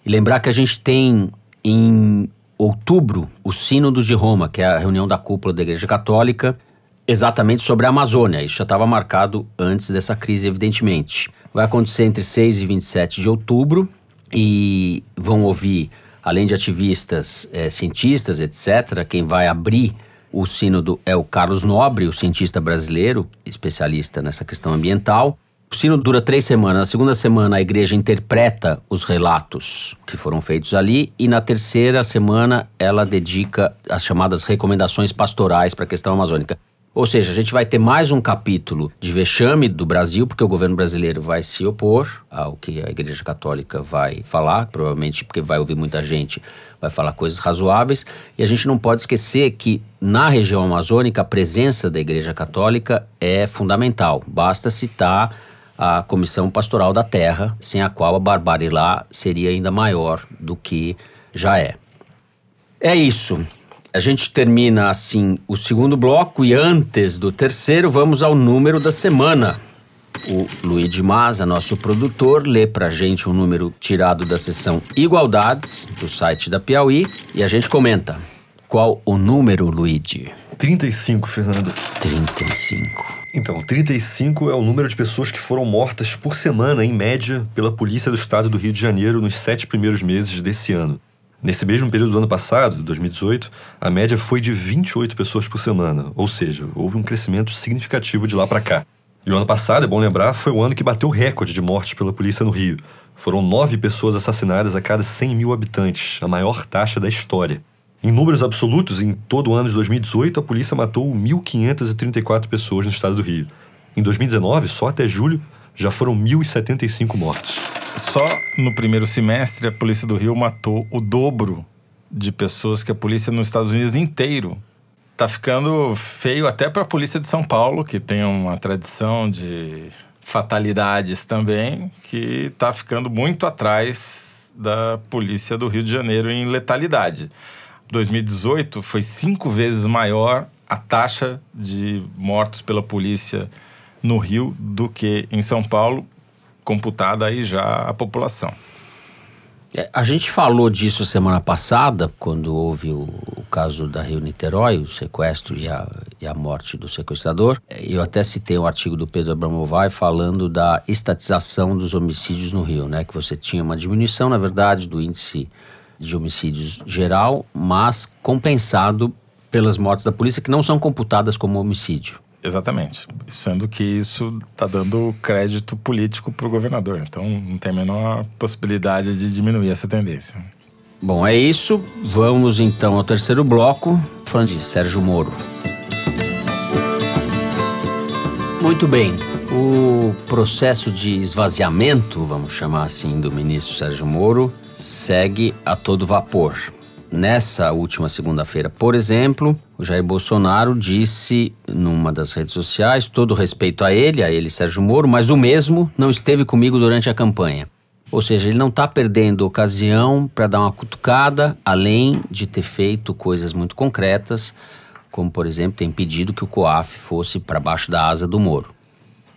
E lembrar que a gente tem em outubro o Sínodo de Roma, que é a reunião da cúpula da Igreja Católica, exatamente sobre a Amazônia. Isso já estava marcado antes dessa crise, evidentemente. Vai acontecer entre 6 e 27 de outubro e vão ouvir, além de ativistas, eh, cientistas, etc., quem vai abrir o sínodo é o Carlos Nobre, o cientista brasileiro, especialista nessa questão ambiental. O sínodo dura três semanas. Na segunda semana, a igreja interpreta os relatos que foram feitos ali, e na terceira semana, ela dedica as chamadas recomendações pastorais para a questão amazônica. Ou seja, a gente vai ter mais um capítulo de vexame do Brasil, porque o governo brasileiro vai se opor ao que a Igreja Católica vai falar, provavelmente porque vai ouvir muita gente, vai falar coisas razoáveis. E a gente não pode esquecer que na região amazônica a presença da Igreja Católica é fundamental. Basta citar a Comissão Pastoral da Terra, sem a qual a barbárie lá seria ainda maior do que já é. É isso. A gente termina assim o segundo bloco e antes do terceiro vamos ao número da semana. O Luigi Maza, nosso produtor, lê pra gente um número tirado da seção Igualdades do site da Piauí e a gente comenta. Qual o número, Luigi? 35, Fernando. 35. Então, 35 é o número de pessoas que foram mortas por semana, em média, pela Polícia do Estado do Rio de Janeiro nos sete primeiros meses desse ano. Nesse mesmo período do ano passado, 2018, a média foi de 28 pessoas por semana, ou seja, houve um crescimento significativo de lá para cá. E o ano passado, é bom lembrar, foi o ano que bateu o recorde de mortes pela polícia no Rio. Foram nove pessoas assassinadas a cada 100 mil habitantes, a maior taxa da história. Em números absolutos, em todo o ano de 2018, a polícia matou 1.534 pessoas no estado do Rio. Em 2019, só até julho, já foram 1.075 mortos. Só no primeiro semestre, a Polícia do Rio matou o dobro de pessoas que a polícia nos Estados Unidos inteiro. Tá ficando feio até para a Polícia de São Paulo, que tem uma tradição de fatalidades também, que tá ficando muito atrás da Polícia do Rio de Janeiro em letalidade. 2018 foi cinco vezes maior a taxa de mortos pela polícia no Rio do que em São Paulo, computada aí já a população. É, a gente falou disso semana passada, quando houve o, o caso da Rio Niterói, o sequestro e a, e a morte do sequestrador. É, eu até citei um artigo do Pedro Abramovay falando da estatização dos homicídios no Rio, né? Que você tinha uma diminuição, na verdade, do índice de homicídios geral, mas compensado pelas mortes da polícia que não são computadas como homicídio. Exatamente. Sendo que isso está dando crédito político para o governador. Então não tem a menor possibilidade de diminuir essa tendência. Bom, é isso. Vamos então ao terceiro bloco, falando de Sérgio Moro. Muito bem. O processo de esvaziamento, vamos chamar assim, do ministro Sérgio Moro, segue a todo vapor. Nessa última segunda-feira, por exemplo, o Jair Bolsonaro disse numa das redes sociais, todo respeito a ele, a ele Sérgio Moro, mas o mesmo não esteve comigo durante a campanha. Ou seja, ele não está perdendo ocasião para dar uma cutucada, além de ter feito coisas muito concretas, como por exemplo, tem pedido que o COAF fosse para baixo da asa do Moro.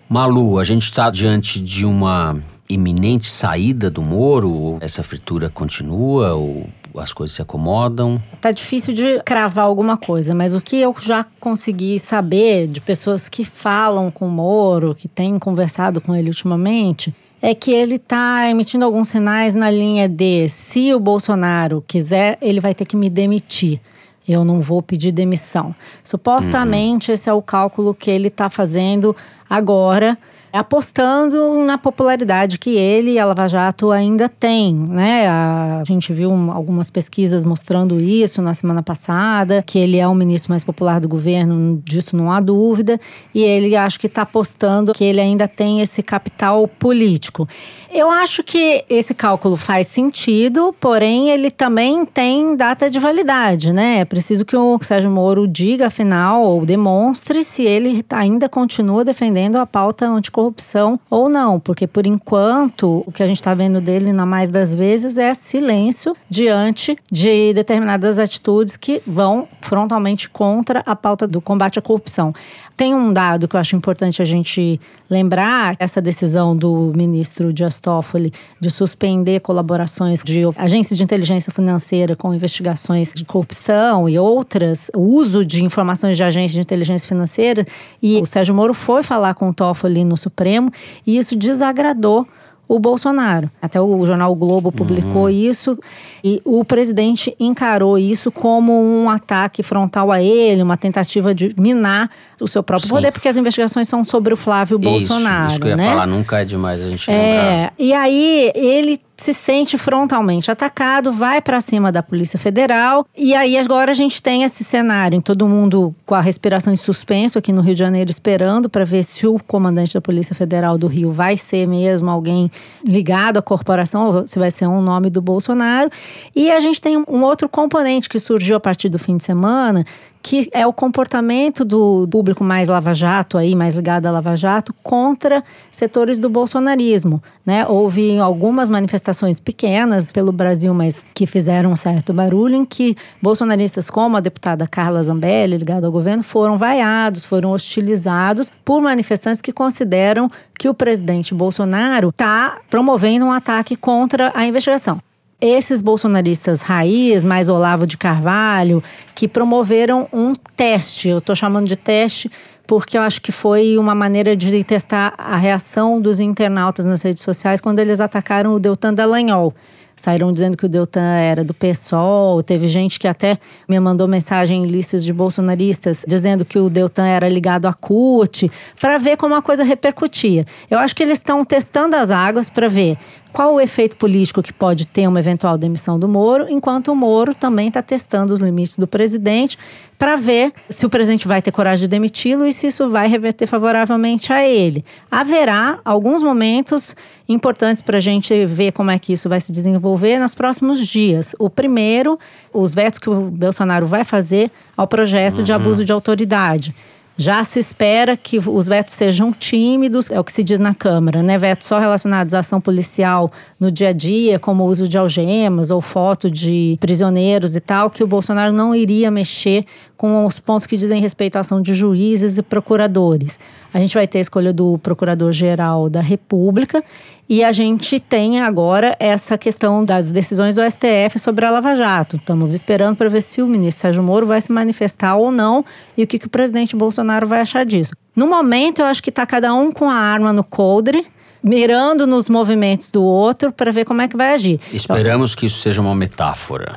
Malu, a gente está diante de uma iminente saída do Moro? Essa fritura continua ou as coisas se acomodam? Tá difícil de cravar alguma coisa, mas o que eu já consegui saber de pessoas que falam com o Moro, que têm conversado com ele ultimamente, é que ele está emitindo alguns sinais na linha de se o Bolsonaro quiser, ele vai ter que me demitir. Eu não vou pedir demissão. Supostamente, uhum. esse é o cálculo que ele está fazendo agora apostando na popularidade que ele e a Lava Jato ainda tem, né? A gente viu algumas pesquisas mostrando isso na semana passada, que ele é o ministro mais popular do governo, disso não há dúvida, e ele acho que está apostando que ele ainda tem esse capital político. Eu acho que esse cálculo faz sentido, porém ele também tem data de validade, né? É preciso que o Sérgio Moro diga, afinal, ou demonstre se ele ainda continua defendendo a pauta anticorrupção ou não, porque por enquanto o que a gente está vendo dele na mais das vezes é silêncio diante de determinadas atitudes que vão frontalmente contra a pauta do combate à corrupção. Tem um dado que eu acho importante a gente lembrar: essa decisão do ministro Dias Toffoli de suspender colaborações de agências de inteligência financeira com investigações de corrupção e outras, o uso de informações de agências de inteligência financeira. E o Sérgio Moro foi falar com o Toffoli no Supremo e isso desagradou o Bolsonaro. Até o jornal o Globo publicou uhum. isso e o presidente encarou isso como um ataque frontal a ele, uma tentativa de minar o seu próprio Sim. poder, porque as investigações são sobre o Flávio isso, Bolsonaro. Isso que eu ia né? falar, nunca é demais a gente é, lembrar. E aí ele se sente frontalmente atacado, vai para cima da Polícia Federal. E aí agora a gente tem esse cenário em todo mundo com a respiração em suspenso aqui no Rio de Janeiro, esperando para ver se o comandante da Polícia Federal do Rio vai ser mesmo alguém ligado à corporação, ou se vai ser um nome do Bolsonaro. E a gente tem um outro componente que surgiu a partir do fim de semana, que é o comportamento do público mais lava-jato aí, mais ligado a lava-jato, contra setores do bolsonarismo, né? Houve algumas manifestações pequenas pelo Brasil, mas que fizeram um certo barulho, em que bolsonaristas como a deputada Carla Zambelli, ligada ao governo, foram vaiados, foram hostilizados por manifestantes que consideram que o presidente Bolsonaro está promovendo um ataque contra a investigação esses bolsonaristas raiz, mais Olavo de Carvalho, que promoveram um teste. Eu estou chamando de teste porque eu acho que foi uma maneira de testar a reação dos internautas nas redes sociais quando eles atacaram o Deltan Dallagnol saíram dizendo que o Deltan era do PSOL. Teve gente que até me mandou mensagem em listas de bolsonaristas dizendo que o Deltan era ligado à CUT, para ver como a coisa repercutia. Eu acho que eles estão testando as águas para ver qual o efeito político que pode ter uma eventual demissão do Moro, enquanto o Moro também está testando os limites do presidente para ver se o presidente vai ter coragem de demiti-lo e se isso vai reverter favoravelmente a ele. Haverá alguns momentos importantes para a gente ver como é que isso vai se desenvolver nos próximos dias. O primeiro, os vetos que o Bolsonaro vai fazer ao projeto uhum. de abuso de autoridade. Já se espera que os vetos sejam tímidos, é o que se diz na Câmara, né? Vetos só relacionados à ação policial no dia a dia, como o uso de algemas ou foto de prisioneiros e tal, que o Bolsonaro não iria mexer com os pontos que dizem respeito à ação de juízes e procuradores. A gente vai ter a escolha do Procurador-Geral da República e a gente tem agora essa questão das decisões do STF sobre a Lava Jato. Estamos esperando para ver se o ministro Sérgio Moro vai se manifestar ou não e o que, que o presidente Bolsonaro vai achar disso. No momento, eu acho que está cada um com a arma no coldre mirando nos movimentos do outro para ver como é que vai agir. Esperamos que isso seja uma metáfora.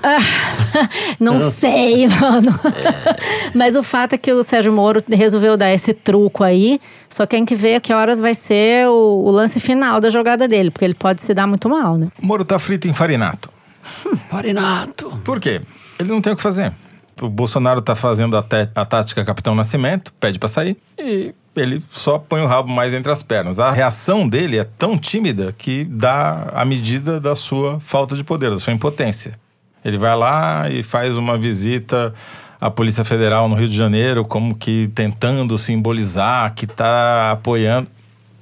Não sei, mano. É. Mas o fato é que o Sérgio Moro resolveu dar esse truco aí. Só tem que ver que horas vai ser o, o lance final da jogada dele, porque ele pode se dar muito mal, né? O Moro tá frito em farinato. Hum, farinato. Por quê? Ele não tem o que fazer. O Bolsonaro tá fazendo a, a tática Capitão Nascimento, pede para sair e ele só põe o rabo mais entre as pernas. A reação dele é tão tímida que dá a medida da sua falta de poder, da sua impotência. Ele vai lá e faz uma visita à Polícia Federal no Rio de Janeiro, como que tentando simbolizar que está apoiando.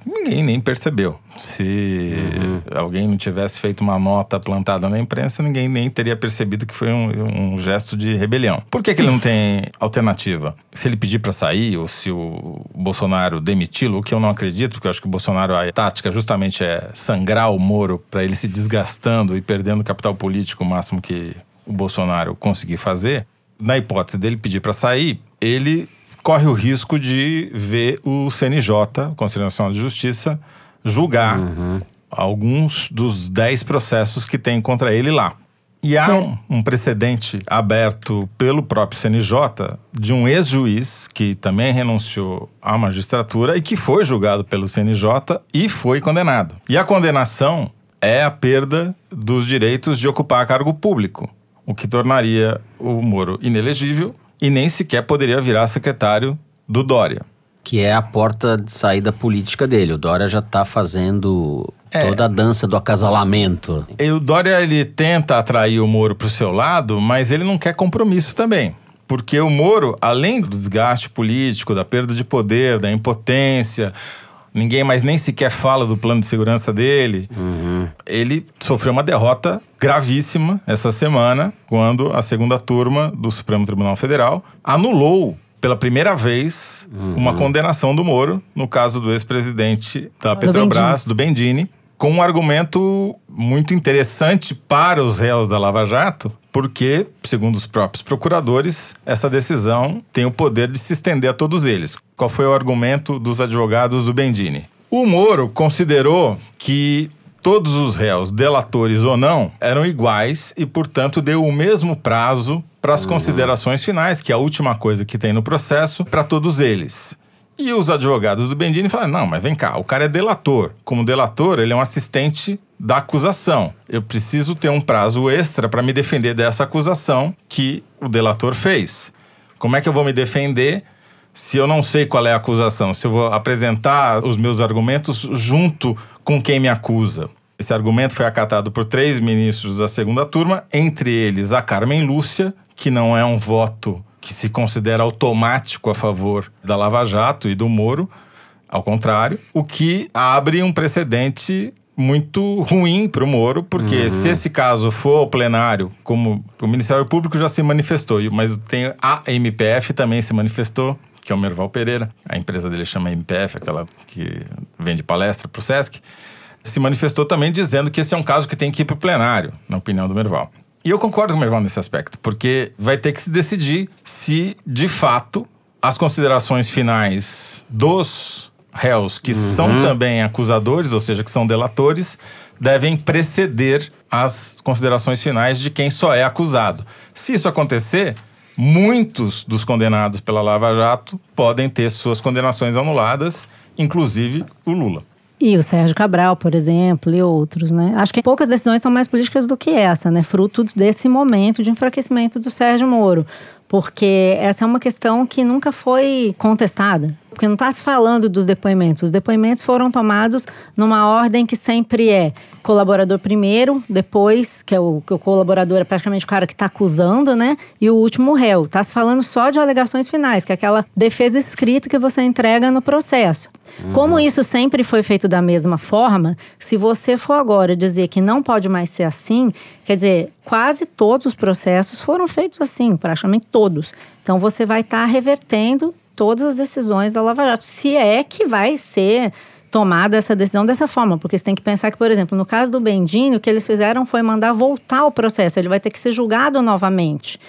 Ninguém nem percebeu. Se uhum. alguém não tivesse feito uma nota plantada na imprensa, ninguém nem teria percebido que foi um, um gesto de rebelião. Por que, que ele não tem alternativa? Se ele pedir para sair ou se o Bolsonaro demiti-lo, o que eu não acredito, porque eu acho que o Bolsonaro, a tática justamente é sangrar o Moro para ele se desgastando e perdendo capital político o máximo que o Bolsonaro conseguir fazer. Na hipótese dele pedir para sair, ele corre o risco de ver o CNJ, Conselho Nacional de Justiça, julgar uhum. alguns dos dez processos que tem contra ele lá. E há um, um, precedente aberto pelo próprio CNJ de um ex-juiz que também renunciou à magistratura e que foi julgado pelo CNJ e foi condenado. E a condenação é a perda dos direitos de ocupar cargo público, o que tornaria o Moro inelegível e nem sequer poderia virar secretário do Dória que é a porta de saída política dele. O Dória já está fazendo é. toda a dança do acasalamento. E o Dória ele tenta atrair o Moro para o seu lado, mas ele não quer compromisso também. Porque o Moro, além do desgaste político, da perda de poder, da impotência, ninguém mais nem sequer fala do plano de segurança dele. Uhum. Ele sofreu uma derrota gravíssima essa semana, quando a segunda turma do Supremo Tribunal Federal anulou pela primeira vez, uhum. uma condenação do Moro, no caso do ex-presidente da Petrobras, do Bendini, com um argumento muito interessante para os réus da Lava Jato, porque, segundo os próprios procuradores, essa decisão tem o poder de se estender a todos eles. Qual foi o argumento dos advogados do Bendini? O Moro considerou que todos os réus, delatores ou não, eram iguais e, portanto, deu o mesmo prazo para as uhum. considerações finais, que é a última coisa que tem no processo, para todos eles. E os advogados do Bendini falaram: não, mas vem cá, o cara é delator. Como delator, ele é um assistente da acusação. Eu preciso ter um prazo extra para me defender dessa acusação que o delator fez. Como é que eu vou me defender se eu não sei qual é a acusação? Se eu vou apresentar os meus argumentos junto com quem me acusa? Esse argumento foi acatado por três ministros da segunda turma, entre eles a Carmen Lúcia, que não é um voto que se considera automático a favor da Lava Jato e do Moro, ao contrário, o que abre um precedente muito ruim para o Moro, porque uhum. se esse caso for ao plenário, como o Ministério Público já se manifestou, mas tem a MPF também se manifestou, que é o Merval Pereira, a empresa dele chama MPF, aquela que vende palestra para o Sesc, se manifestou também dizendo que esse é um caso que tem que ir para o plenário, na opinião do Merval. E eu concordo com o Merval nesse aspecto, porque vai ter que se decidir se, de fato, as considerações finais dos réus, que uhum. são também acusadores, ou seja, que são delatores, devem preceder as considerações finais de quem só é acusado. Se isso acontecer, muitos dos condenados pela Lava Jato podem ter suas condenações anuladas, inclusive o Lula. E o Sérgio Cabral, por exemplo, e outros, né? Acho que poucas decisões são mais políticas do que essa, né? Fruto desse momento de enfraquecimento do Sérgio Moro. Porque essa é uma questão que nunca foi contestada. Porque não está se falando dos depoimentos. Os depoimentos foram tomados numa ordem que sempre é colaborador primeiro, depois, que é o, que o colaborador é praticamente o cara que está acusando, né? E o último réu. Está se falando só de alegações finais, que é aquela defesa escrita que você entrega no processo. Uhum. Como isso sempre foi feito da mesma forma, se você for agora dizer que não pode mais ser assim, quer dizer, quase todos os processos foram feitos assim, praticamente todos. Então você vai estar tá revertendo todas as decisões da Lava Jato, se é que vai ser tomada essa decisão dessa forma, porque você tem que pensar que, por exemplo, no caso do Bendini, o que eles fizeram foi mandar voltar o processo, ele vai ter que ser julgado novamente.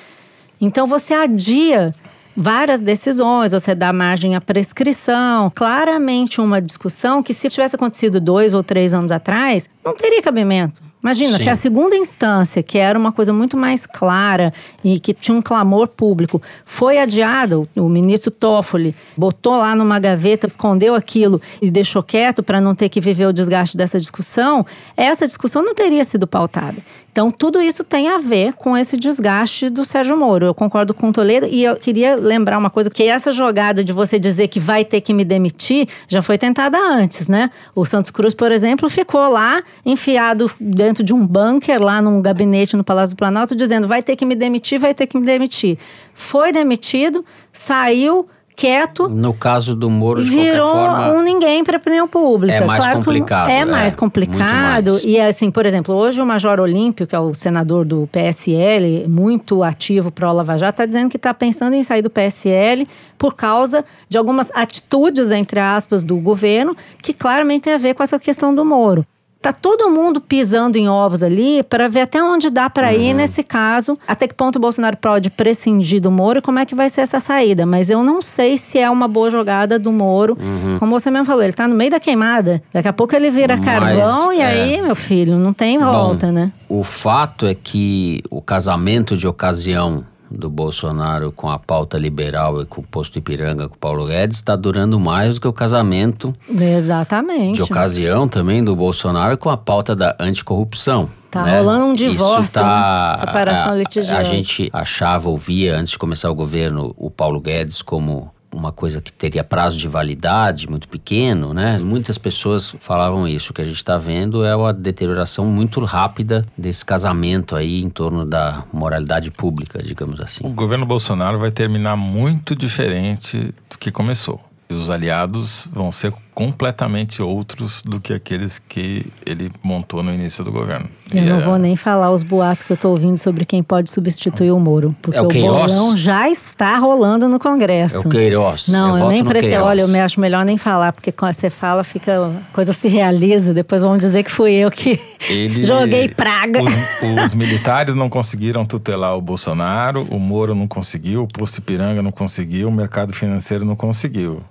Então você adia várias decisões, você dá margem à prescrição. Claramente uma discussão que, se tivesse acontecido dois ou três anos atrás, não teria cabimento. Imagina, Sim. se a segunda instância, que era uma coisa muito mais clara e que tinha um clamor público, foi adiada, o ministro Toffoli botou lá numa gaveta, escondeu aquilo e deixou quieto para não ter que viver o desgaste dessa discussão, essa discussão não teria sido pautada. Então, tudo isso tem a ver com esse desgaste do Sérgio Moro. Eu concordo com o Toledo e eu queria lembrar uma coisa, que essa jogada de você dizer que vai ter que me demitir já foi tentada antes, né? O Santos Cruz, por exemplo, ficou lá enfiado dentro de um bunker lá num gabinete no Palácio do Planalto dizendo vai ter que me demitir, vai ter que me demitir. Foi demitido, saiu quieto. No caso do Moro, de virou forma, um ninguém para a opinião pública. É mais claro complicado. É, é mais complicado. Mais. E assim, por exemplo, hoje o Major Olímpio, que é o senador do PSL, muito ativo para o Lava Jato, está dizendo que está pensando em sair do PSL por causa de algumas atitudes, entre aspas, do governo, que claramente tem a ver com essa questão do Moro tá todo mundo pisando em ovos ali para ver até onde dá para uhum. ir nesse caso, até que ponto o Bolsonaro pode prescindir do Moro e como é que vai ser essa saída. Mas eu não sei se é uma boa jogada do Moro. Uhum. Como você mesmo falou, ele tá no meio da queimada. Daqui a pouco ele vira Mas, carvão e é... aí, meu filho, não tem volta, Bom, né? O fato é que o casamento de ocasião do Bolsonaro com a pauta liberal e com o posto Ipiranga com o Paulo Guedes está durando mais do que o casamento Exatamente. de ocasião também do Bolsonaro com a pauta da anticorrupção. Tá né? rolando um divórcio, tá, né? separação litigiosa. A gente achava, ouvia antes de começar o governo o Paulo Guedes como uma coisa que teria prazo de validade muito pequeno, né? Muitas pessoas falavam isso. O que a gente está vendo é uma deterioração muito rápida desse casamento aí em torno da moralidade pública, digamos assim. O governo Bolsonaro vai terminar muito diferente do que começou. E os aliados vão ser completamente outros do que aqueles que ele montou no início do governo. Eu e não é... vou nem falar os boatos que eu estou ouvindo sobre quem pode substituir o Moro. Porque é o, o bolão já está rolando no Congresso. É o Queiroz. Não, eu, eu nem pretendo. Olha, eu acho melhor nem falar, porque quando você fala, fica a coisa se realiza. Depois vão dizer que fui eu que ele... joguei praga. Os, os, militares não conseguiram tutelar o Bolsonaro, o Moro não conseguiu, o Posto Ipiranga não conseguiu, o mercado financeiro não conseguiu.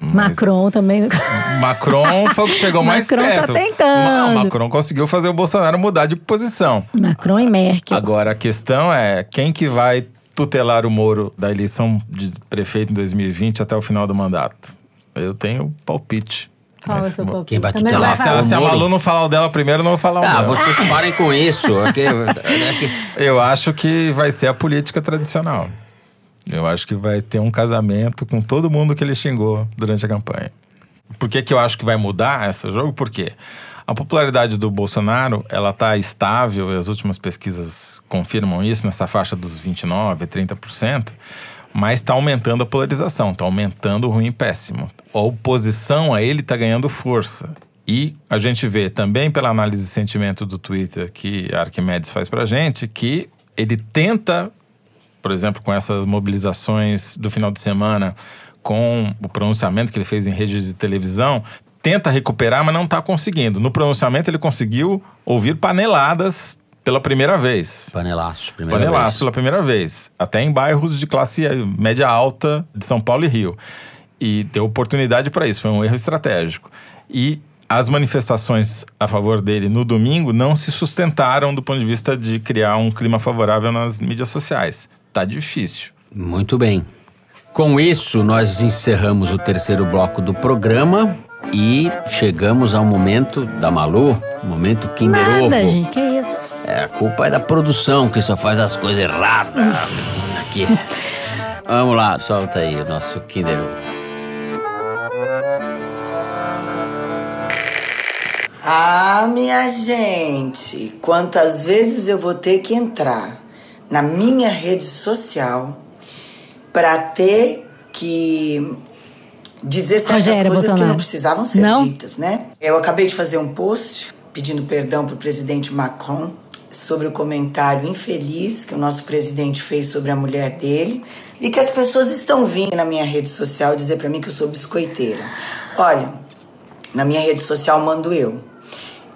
Macron também. Macron foi o que chegou mais Macron tá perto. Tá tentando. Não, Macron conseguiu fazer o Bolsonaro mudar de posição. Macron e Merkel. Agora a questão é quem que vai tutelar o Moro da eleição de prefeito em 2020 até o final do mandato. Eu tenho palpite. Qual é o seu palpite? Quem vai tutelar? vai Se a, se a. Malu não falar o dela primeiro, eu não vou falar o Ah, meu. vocês parem com isso. É que- é que- Eu acho que vai ser a política tradicional. Eu acho que vai ter um casamento com todo mundo que ele xingou durante a campanha. Por que, que eu acho que vai mudar esse jogo? Por quê? A popularidade do Bolsonaro, ela está estável, e as últimas pesquisas confirmam isso, nessa faixa dos 29%, 30%, mas está aumentando a polarização, está aumentando o ruim e péssimo. A oposição a ele está ganhando força. E a gente vê também pela análise de sentimento do Twitter que a Arquimedes faz pra gente, que ele tenta por exemplo, com essas mobilizações do final de semana, com o pronunciamento que ele fez em rede de televisão, tenta recuperar, mas não está conseguindo. No pronunciamento, ele conseguiu ouvir paneladas pela primeira vez. Panelaço, primeira Panelaço vez. pela primeira vez. Até em bairros de classe média alta de São Paulo e Rio. E deu oportunidade para isso, foi um erro estratégico. E as manifestações a favor dele no domingo não se sustentaram do ponto de vista de criar um clima favorável nas mídias sociais. Tá difícil. Muito bem. Com isso, nós encerramos o terceiro bloco do programa e chegamos ao momento da Malu, momento Kinder Ovo. Nada, gente, que isso? É, a culpa é da produção que só faz as coisas erradas aqui. Vamos lá, solta aí o nosso Kinder Ovo. Ah, minha gente, quantas vezes eu vou ter que entrar na minha rede social para ter que dizer certas Rogério coisas que Bolsonaro. não precisavam ser Não? ditas, né? Eu acabei de fazer um post pedindo perdão para o presidente Macron sobre o comentário infeliz que o nosso presidente fez sobre a mulher dele e que as pessoas estão vindo na minha rede social dizer para mim que eu sou biscoiteira. Olha, na minha rede social mando eu.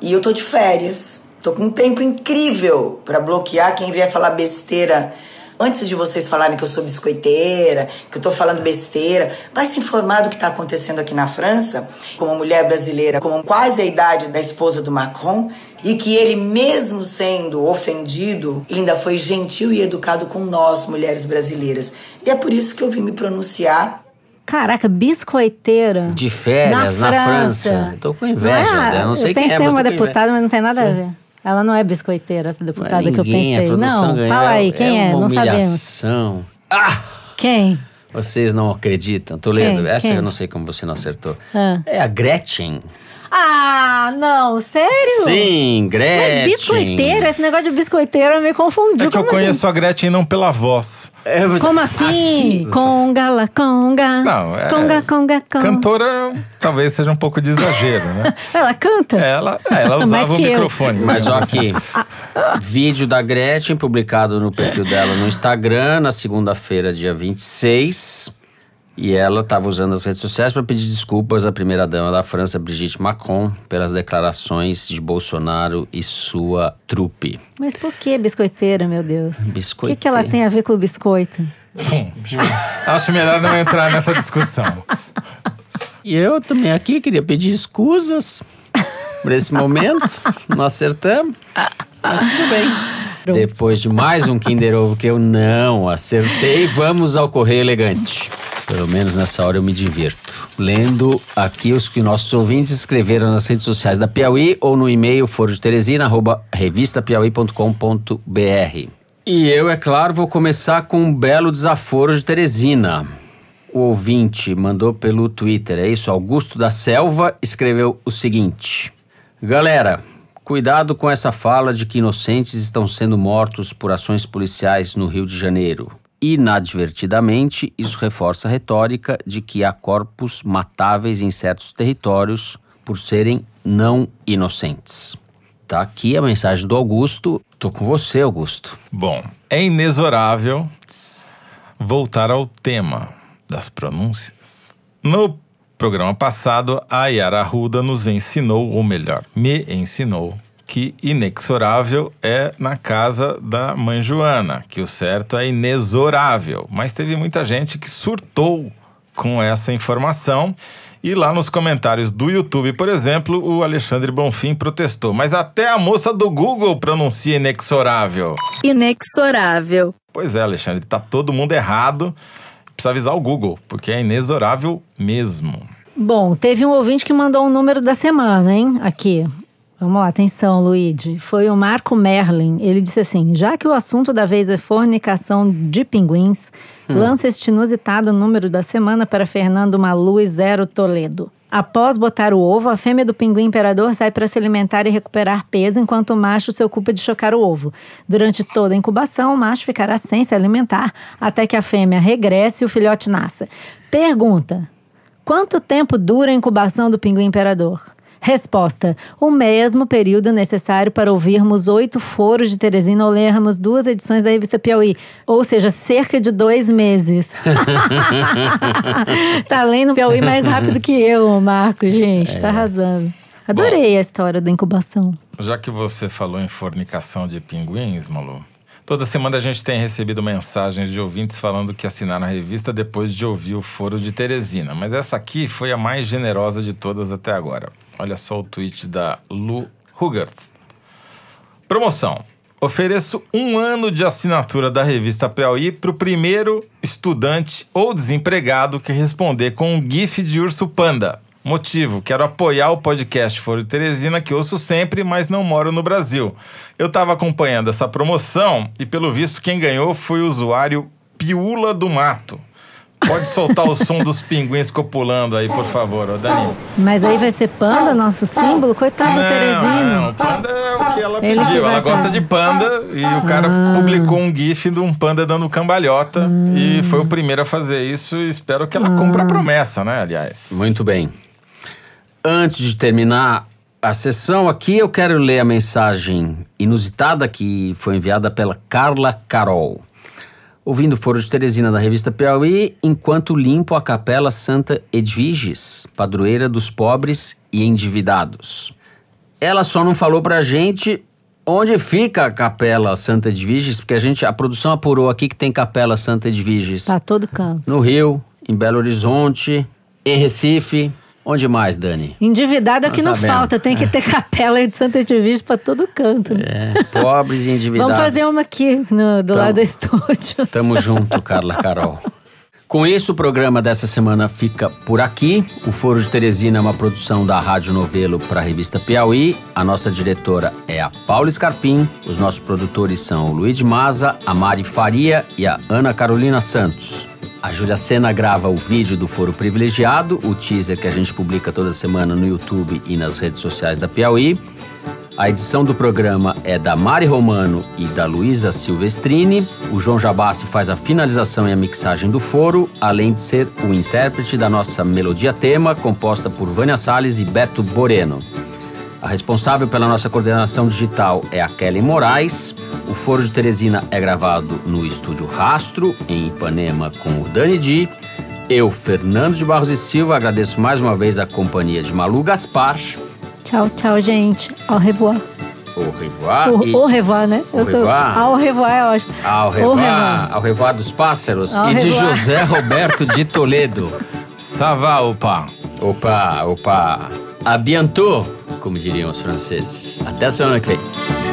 E eu tô de férias. Tô com um tempo incrível pra bloquear quem vier falar besteira. Antes de vocês falarem que eu sou biscoiteira, que eu tô falando besteira, vai se informar do que tá acontecendo aqui na França, como mulher brasileira, com quase a idade da esposa do Macron, e que ele, mesmo sendo ofendido, ele ainda foi gentil e educado com nós, mulheres brasileiras. E é por isso que eu vim me pronunciar Caraca, biscoiteira. De férias na França. Tô com inveja Não é, dela, não sei eu quem é, pensei mas uma deputada, mas não tem nada a ver. Ela não é biscoiteira, essa deputada que eu Ninguém, a pensei. produção Não, fala aí, quem é? uma Não sabemos. Ah! Quem? Vocês não acreditam. Tô lendo. Quem? Essa Quem? eu não sei como você não acertou. Ah. É a Gretchen. Ah, não, sério? Sim, Gretchen. Mas biscoiteira, esse negócio de biscoiteira me confundiu. É que eu Como conheço a Gretchen não pela voz. É, você- Assim? Como assim? Aqui, conga, la conga. Não, é- Conga, conga, conga. Cantora talvez seja um pouco de exagero, né? Ela canta? Ela, é, ela usava o que eu. microfone. Mas ó aqui, vídeo da Gretchen publicado no perfil dela no Instagram na segunda-feira, dia 26. E ela estava usando as redes sociais para pedir desculpas à primeira-dama da França, Brigitte Macron, pelas declarações de Bolsonaro e sua trupe. Mas por que biscoiteira, meu Deus? O que, que ela tem a ver com o biscoito? Hum, Acho melhor não entrar nessa discussão. E eu também aqui queria pedir escusas por esse momento. Não acertamos, mas tudo bem. Depois de mais um Kinder Ovo que eu não acertei, vamos ao Correio Elegante. Pelo menos nessa hora eu me divirto. Lendo aqui os que nossos ouvintes escreveram nas redes sociais da Piauí ou no e-mail forodeteresina, arroba revistapiauí.com.br. E eu, é claro, vou começar com um belo desaforo de Teresina. O ouvinte mandou pelo Twitter, é isso? Augusto da Selva escreveu o seguinte: Galera, cuidado com essa fala de que inocentes estão sendo mortos por ações policiais no Rio de Janeiro. Inadvertidamente, isso reforça a retórica de que há corpos matáveis em certos territórios por serem não inocentes. Tá aqui a mensagem do Augusto. Tô com você, Augusto. Bom, é inexorável voltar ao tema das pronúncias. No programa passado, a Yara Arruda nos ensinou, ou melhor, me ensinou, que inexorável é na casa da mãe Joana, que o certo é inexorável. Mas teve muita gente que surtou com essa informação. E lá nos comentários do YouTube, por exemplo, o Alexandre Bonfim protestou. Mas até a moça do Google pronuncia inexorável. Inexorável. Pois é, Alexandre, tá todo mundo errado. Precisa avisar o Google, porque é inexorável mesmo. Bom, teve um ouvinte que mandou um número da semana, hein? Aqui. Vamos lá, atenção, Luigi. Foi o Marco Merlin. Ele disse assim: já que o assunto da vez é fornicação de pinguins, hum. lança este inusitado número da semana para Fernando Malu e Zero Toledo. Após botar o ovo, a fêmea do pinguim imperador sai para se alimentar e recuperar peso, enquanto o macho se ocupa de chocar o ovo. Durante toda a incubação, o macho ficará sem se alimentar até que a fêmea regresse e o filhote nasça. Pergunta: quanto tempo dura a incubação do pinguim imperador? Resposta: o mesmo período necessário para ouvirmos oito foros de Teresina ou lermos duas edições da revista Piauí, ou seja, cerca de dois meses. tá lendo Piauí mais rápido que eu, Marco, gente, é. tá arrasando. Adorei Bom, a história da incubação. Já que você falou em fornicação de pinguins, Malu, Toda semana a gente tem recebido mensagens de ouvintes falando que assinaram a revista depois de ouvir o foro de Teresina. Mas essa aqui foi a mais generosa de todas até agora. Olha só o tweet da Lu Hugert. Promoção. Ofereço um ano de assinatura da revista Piauí para o primeiro estudante ou desempregado que responder com um GIF de urso panda. Motivo: quero apoiar o podcast Foro Teresina, que ouço sempre, mas não moro no Brasil. Eu estava acompanhando essa promoção e, pelo visto, quem ganhou foi o usuário Piula do Mato. Pode soltar o som dos pinguins copulando aí, por favor, ô Dani. Mas aí vai ser panda, nosso símbolo? Coitado do Teresina. Não, panda é o que ela Ele pediu. Ela gosta de panda e o cara ah. publicou um gif de um panda dando cambalhota. Ah. E foi o primeiro a fazer isso e espero que ela ah. cumpra a promessa, né, aliás. Muito bem. Antes de terminar a sessão aqui, eu quero ler a mensagem inusitada que foi enviada pela Carla Carol. Ouvindo o Foro de Teresina da revista Piauí, enquanto limpo a Capela Santa Edviges, padroeira dos pobres e endividados. Ela só não falou pra gente onde fica a Capela Santa Edviges, porque a gente, a produção apurou aqui que tem Capela Santa Edviges. Tá todo canto. No Rio, em Belo Horizonte, em Recife, Onde mais, Dani? Endividado é que não falta, tem que ter capela de Santa Edvige para todo canto. Né? É, pobres e endividados. Vamos fazer uma aqui no, do Tamo, lado do estúdio. Tamo junto, Carla Carol. Com isso, o programa dessa semana fica por aqui. O Foro de Teresina é uma produção da Rádio Novelo para a revista Piauí. A nossa diretora é a Paula Scarpim. Os nossos produtores são o Luiz Maza, a Mari Faria e a Ana Carolina Santos. A Júlia Sena grava o vídeo do Foro Privilegiado, o teaser que a gente publica toda semana no YouTube e nas redes sociais da Piauí. A edição do programa é da Mari Romano e da Luísa Silvestrini. O João Jabassi faz a finalização e a mixagem do foro, além de ser o intérprete da nossa melodia tema, composta por Vânia Salles e Beto Boreno. A responsável pela nossa coordenação digital é a Kelly Moraes. O Foro de Teresina é gravado no estúdio Rastro, em Ipanema, com o Dani Di. Eu, Fernando de Barros e Silva, agradeço mais uma vez a companhia de Malu Gaspar. Tchau, tchau, gente. Au revoir. Au revoir. O, e... au revoir, né? Au revoir. Au revoir é ótimo. Au revoir. Au revoir, au revoir dos pássaros. Au e de José Roberto de Toledo. Sava, opa. Opa, opa. A bientôt como diriam os franceses. Até a semana que vem.